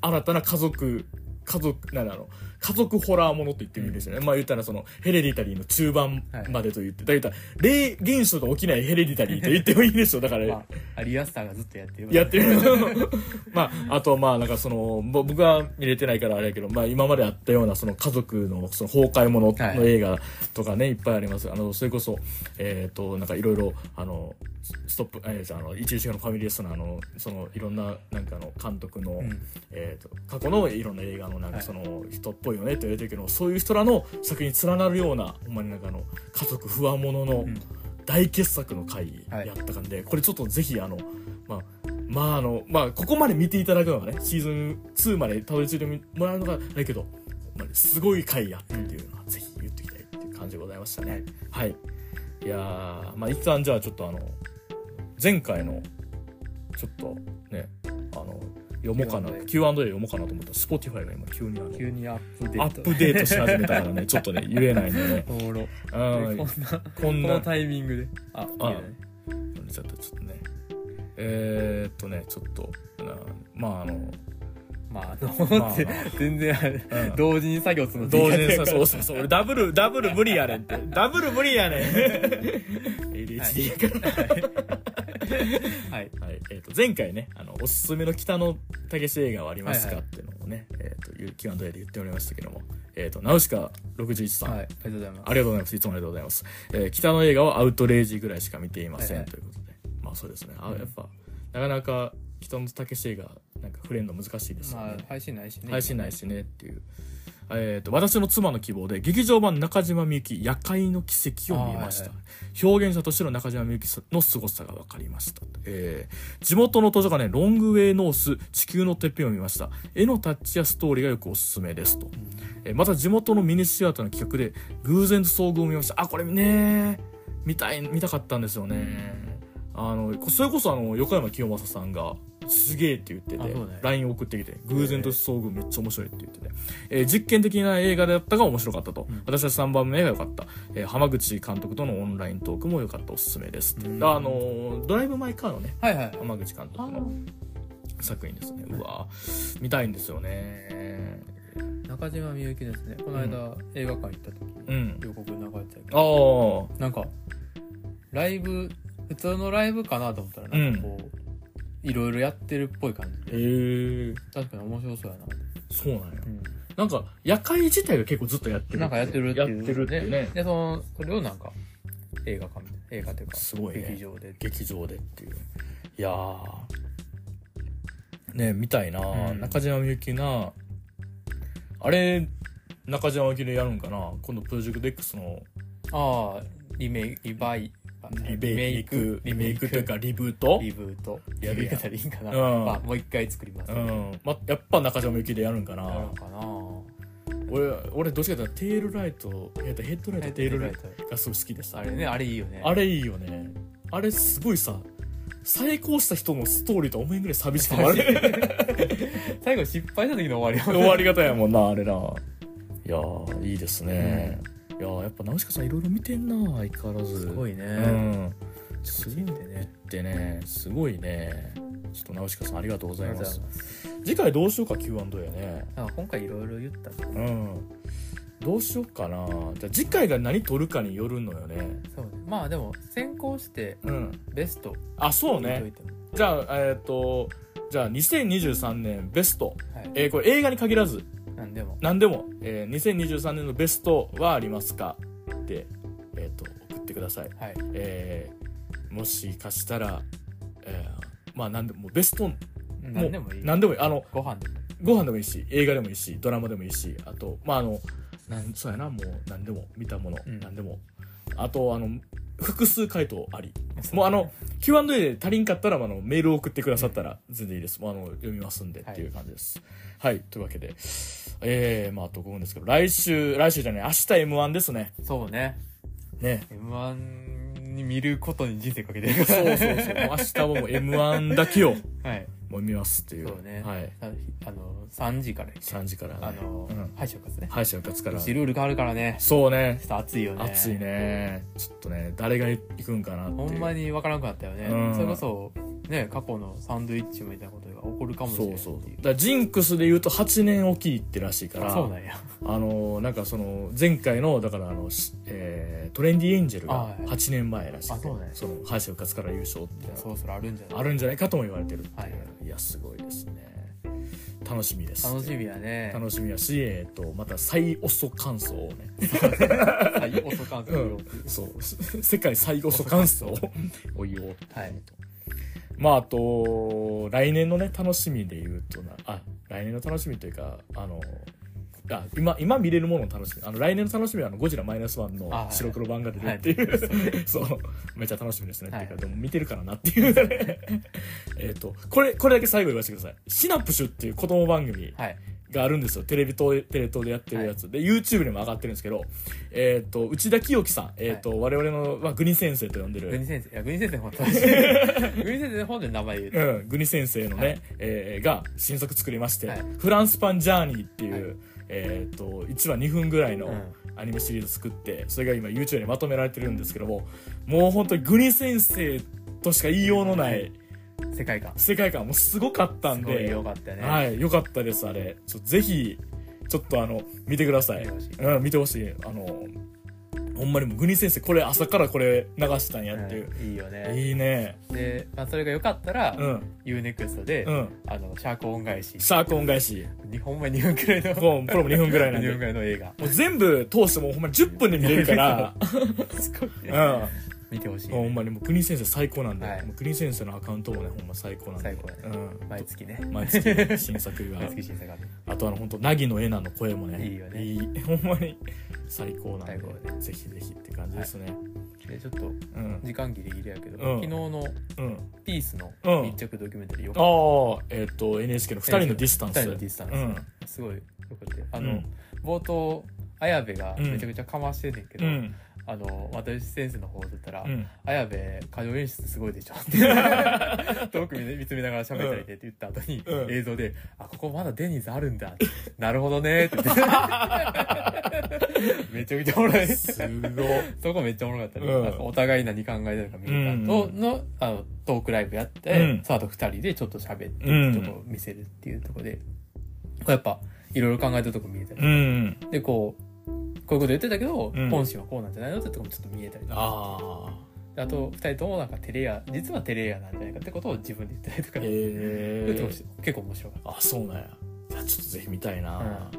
A: 新たな家族、家族、なんだろう、家族ホラーものと言ってもいいですよね。まあ言ったらその、ヘレディタリーの中盤までと言って、だいたい霊現象が起きないヘレディタリーと言ってもいいでしょ。だから、
B: まあアリアスターがずっとやってる
A: やってる。まあ、あと、まあ、なんかその、ぼ僕は見れてないからあれやけど、まあ、今まであったような、その家族の、その崩壊もの
B: はい
A: の映画とかね、いっぱいあります。あの、それこそ、えっ、と、なんかいろいろ、あの、ストップ、えー、じゃあ、あの、一日のファミリーレストランの、その、いろんな、なんかあの、監督の、
B: うん。
A: えっ、と、過去のいろんな映画の、なんか
B: はい。
A: その、人っぽいよねって言われてるけど、そういう人らの作品に連なるような、ほんまになんかあの、家族不安もの大傑作の回
B: はい。
A: やった感じで、これちょっとぜひあの、まあ、まああの、まあ、ここまで見ていただくのがね、シーズン2までたどり着いてもらうのがないけど、まあ、すごい回やったっていうのは、ぜひ言っておきたいっていう感じでございましたね。はい。い、やー、まあ、一旦じゃあちょっとあの、前回の、ちょっとね、あの、読もうかな、Q&A 読もうかなと思った。ら、Spotify が今急にあの、
B: 急にアップデート。
A: アップデートし始めたからね、ちょっとね、言えないんでね。
B: おもろ。
A: うん
B: こんな
A: こんな
B: タイミングで。あ
A: あ
B: いいね。
A: ちょっとちょっとね。えー、っとねちょっとなまああの
B: まあ
A: まあ
B: って全然
A: うん。
B: 同時に作業するの
A: 同時にそうそうそう俺ダブルダブル無理やねんって。ダブル無理やねん。ADHD やから
B: はい。
A: はい。えー、と前回ねあのおすすめの北野武映画はありますか、
B: はいはい
A: っていうのをね、えー、という Q&A で言っておりましたけどもえっ、とナウシカ61さん、
B: はい。ありがとうございます。
A: ありがとうございます。いつもありがとうございます。えー北の映画はアウトレイジぐらいしか見ていません、
B: はいはい。
A: ということで。まあそうですね。あやっぱ、なかなか北野武映画、なんか触れるの難しいですよね。
B: まあ配信ないしね。
A: 配信ないしねっていう。えー、と私の妻の希望で劇場版中島みゆき夜会の奇跡を見ました、
B: あ
A: 表現者としての中島みゆきの凄さが分かりました、えー地元の図書館ねロングウェイノース地球のてっぺんを見ました。絵のタッチやストーリーがよくおすすめですと、えーまた地元のミニシアターの企画で偶然と遭遇を見ました。あこれね見たい見たかったんですよね、あのそれこそあの横山清正さんがすげえって言ってて、
B: ね。
A: LINE 送ってきて偶然と遭遇めっちゃ面白いって言ってて、えー実験的な映画だったが面白かったと、私は3番目が良かった、えー浜口監督とのオンライントークも良かったおすすめですって、
B: うん。
A: あのードライブ・マイ・カーのね
B: はいはい。
A: 浜口監督の作品ですね。うわ見たいんですよね。
B: 中島みゆきですね。この間映画館行った時
A: うん。
B: 予告流れてたけ
A: あ
B: ど。
A: あ
B: なんかライブ普通のライブかなと思ったらなんかこういろいろやってるっぽい感じ
A: へ
B: で
A: え
B: 確かに面白そうやな。
A: そうなんや。
B: うん。
A: なんか夜会自体が結構ずっとやってる
B: なんかやってるっていう。
A: やってるってね。
B: でそのそれをなんか映画化みたい映画というか
A: すごいね。
B: 劇場で。
A: 劇場でっていう。いやー。ね見たいな、
B: うん。
A: 中島みゆきな。あれ中島みゆきでやるんかな。今度プロジェクト X の。
B: ああリメイリバイ
A: リメイクリメイク。というかリブート？
B: リブート。
A: や
B: り方でいいんかな、
A: うん。
B: まあ、もう一回作ります、
A: う
B: ね
A: ん、ま、やっぱ中島みゆきでやるんかな。
B: やるのかな。
A: 俺俺どっちかというとテールライトえっとヘッドライトテールライ
B: ト
A: トがすごい好きでさ。
B: あれねあれいいよね。
A: あれいいよね。あれすごいさ成功した人のストーリーと思えんぐらい寂しくもある？
B: 最後失敗した時の終わり
A: 終わり方やもんなあれな。いやーいいですね、いやーやっぱナウシカさんいろいろ見てんな相変わらず。
B: すごいね。
A: うん。す
B: 個
A: ごい
B: 人でね。
A: ってね。すごいね。ちょっとナウシカさんありがとうございます。次回どうしようか Q&A ね。
B: なんか今回いろいろ言ったね
A: うん。どうしようかな。じゃあ次回が何撮るかによるのよね。
B: そうね。まあでも先行して
A: うん。
B: ベスト
A: あそうね。じゃあえっ、とじゃあ2023年ベスト。
B: はい。
A: えーこれ映画に限らず
B: なん。でも。
A: 何でも、えー2023年のベストはありますか？って、えー、と送ってください、
B: はい。
A: えーもしかしたら、えーまあ何でもベストも
B: 何でもいい。
A: 何でもいい。あの
B: ご飯でも。
A: ご飯でもいいし映画でもいいしドラマでもいいしあとまああのなんそうやなもう何でも見たもの、
B: うん。
A: 何でも。あとあの複数回答あり。もうあの Q&A で足りんかったらあのメールを送ってくださったら全然いいです。もうあの読みますんでっていう感じです。はい、というわけでえー、まああと5分ですけど来週来週じゃない明日 m 1ですね。
B: そうね。
A: ね。
B: m 1に見ることに人生かけてる
A: そうそうそう。明日はもう m 1だけを
B: はい。
A: もう見ますっていう。
B: そうね。
A: はい。
B: ああの3時から
A: 3時から、ね、
B: あの
A: うん、
B: 敗者復活ね。
A: 敗者復活から。
B: ルール変わるからね。
A: そうね。
B: ちょっと熱いよね。
A: 暑いね。ちょっとね誰が行くんかなって
B: ほんまに分からなくなったよね、
A: うん。
B: それこそね過去のサンドイッチみたいなことが起こるかもしれない
A: そうそう。だからジンクスで言うと8年おきってらしいから
B: そうなんや。
A: あのなんかその前回のだからあの、しえートレンディエンジェルが
B: はい。
A: 8年前らしくて
B: あそ
A: の敗者復活から優勝って
B: そろそろあるんじゃない？
A: あるんじゃないかとも言われてるっていう、
B: はい。
A: い、やすごいですね。楽しみです
B: 楽しみやね。
A: 楽しみやし、えー、とまた最遅感想をね。
B: 最遅感想を
A: うん。そう。世界最遅感想をを言おうと、
B: はい
A: まああと来年のね楽しみで言うとなあ来年の楽しみというかあのあ今今見れるものの楽しみ。あの来年の楽しみはあのゴジラマイナスワンの白黒版が出るっていう、そう。めっちゃ楽しみですね、
B: はい
A: っていうかでも見てるからなっていうね。えっとこれこれだけ最後言わせてください。シナプシュっていう子供番組。
B: はい
A: があるんですよ。テレビとテレ東でやってるやつ、で YouTube にも上がってるんですけど、えっと内田清樹さん、えっと我々の、まあ、グニ先生と呼んでる。
B: グニ先生。いやグニ先生本当に。グニ先生本で名前言うと
A: うん、グニ先生のね、
B: はい。
A: えーが新作作りまして、
B: はい。
A: フランスパンジャーニーっていう、
B: はい。
A: えー、と1話2分ぐらいの
B: うん。
A: アニメシリーズ作ってそれが今 YouTube にまとめられてるんですけどももう本当にグニ先生としか言いようのない
B: 世界観。
A: 世界観もすごかったん
B: すごい
A: で
B: 良かったよね。
A: はいよかったですあれ。ちょぜひちょっとあの見てください。
B: 見てほしい。
A: うん、見てほしい。あのほんまにもうグニ先生これ朝からこれ流したんやっていう、
B: うんいいよね。
A: いいね。
B: で、まあ、それが良かったら、
A: うん。
B: UNEXT で、
A: うん。
B: あのシャーク恩返し。
A: シャーク恩返し。
B: 日本前2分くらいの
A: プロも2分ぐらいなん
B: 2
A: で
B: 分くらいの映画。
A: もう全部通してもうほんまに10分で見れるから、
B: すごいね。
A: うん。
B: 見てほしい、
A: ほんまにもう国先生最高なんで、
B: はい
A: もう国先生のアカウントもね、ほんま最高なんで。
B: 最高やね
A: うん。
B: 毎月ね
A: 毎月新作が
B: 毎。月新作がある
A: あとあの本当ナギのエナの声もね。
B: いいよね
A: いい ほんまに最高なん
B: 最高
A: で、ぜひぜひって感じですね。
B: でちょっと
A: うん。
B: 時間ギリギリやけど、
A: うん
B: 昨日の
A: うん。
B: ピースの
A: うん
B: 密着ドキュメンタリーよ
A: あ
B: かっ
A: あ、えっ、と、NHK の二人のディスタンス。
B: 二人のディスタンス
A: うん。
B: たすごいよくてあの、
A: うん
B: 冒頭綾部がめちゃくちゃかましてんねんけど、
A: うん。
B: あの又吉先生の方だったら、
A: うん。
B: 綾部過剰演出すごいでしょって 遠く見見つめながら喋ったりでって言った後に、
A: うん。
B: 映像で「あここまだデニーズあるんだ」なるほどね」って。言ってめちゃくちゃおもろい。
A: すごい。
B: そこめっちゃおもろかったね、
A: うん。
B: お互い何考えてるか見れたと、
A: うん
B: のあのトークライブやって、
A: うん。
B: その後二人でちょっと喋って、
A: うん。
B: ちょっと見せるっていうところでこれやっぱいろいろ考えてるとこ見えたり、
A: うん。
B: でこうこういうこと言ってたけど、
A: うん。
B: 本心はこうなんじゃないのってとこもちょっと見えたりとか。
A: ああ。
B: と二人ともなんかテレア実はテレアなんじゃないかってことを自分で言ったりとか、
A: へ
B: 言結構面白かっ
A: あそうなんや。いやちょっとぜひ見たいな、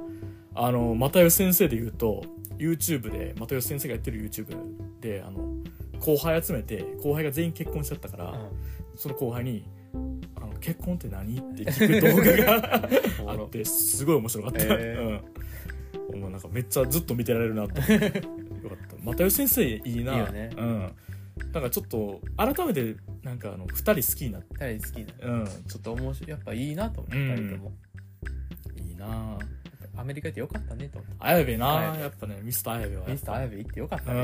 A: あの又吉先生で言うと YouTube で又吉先生がやってる YouTube であの後輩集めて後輩が全員結婚しちゃったから、
B: うん。
A: その後輩に「あの結婚って何?」って聞く動画が あってすごい面白かった、
B: へ
A: うんもうなんかめっちゃずっと見てられるなと。思ってよかった。又吉先生いいな。い
B: いよね。
A: うん。なんかちょっと改めてなんかあの2人好きになって。
B: 二人好きな
A: うん。
B: ちょっと面白い。やっぱいいなと思って
A: うん。
B: 二人とも。
A: いいな
B: アメリカ行ってよかったねと。思って
A: 綾部な。
B: 綾部
A: やっぱねミスター綾部は
B: ミスター綾部行ってよかった
A: うん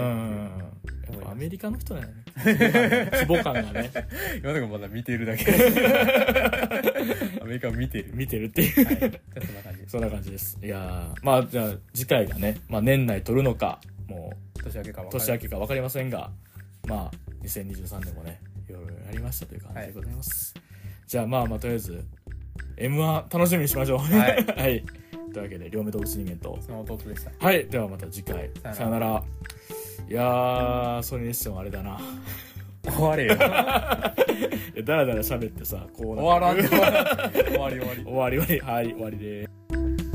B: ね
A: やっぱアメリカの人だよね。規模感がね。
B: 今のとこまだ見てるだけ。アメリカを見てる。
A: 見てるっていう。
B: はい。そんな感じです。
A: そんな感じです。いやーまあじゃあ次回がね、まあ、年内撮るのか。も
B: 年明けか
A: う年明けか分かりませんがまあ2023年もねいろいろやりましたという感じでございます、じゃあまあまあとりあえず m 1楽しみにしましょう。
B: はい。
A: はい、というわけで両目動物人間と。
B: その弟でした。
A: はいではまた次回。
B: さよなら。
A: いやーそれにしてもあれだな。
B: 終われよ。
A: だらだら喋ってさこう
B: 終わらんで
A: 終
B: 終わり終わり。
A: わり 終わり。はい終わりでーす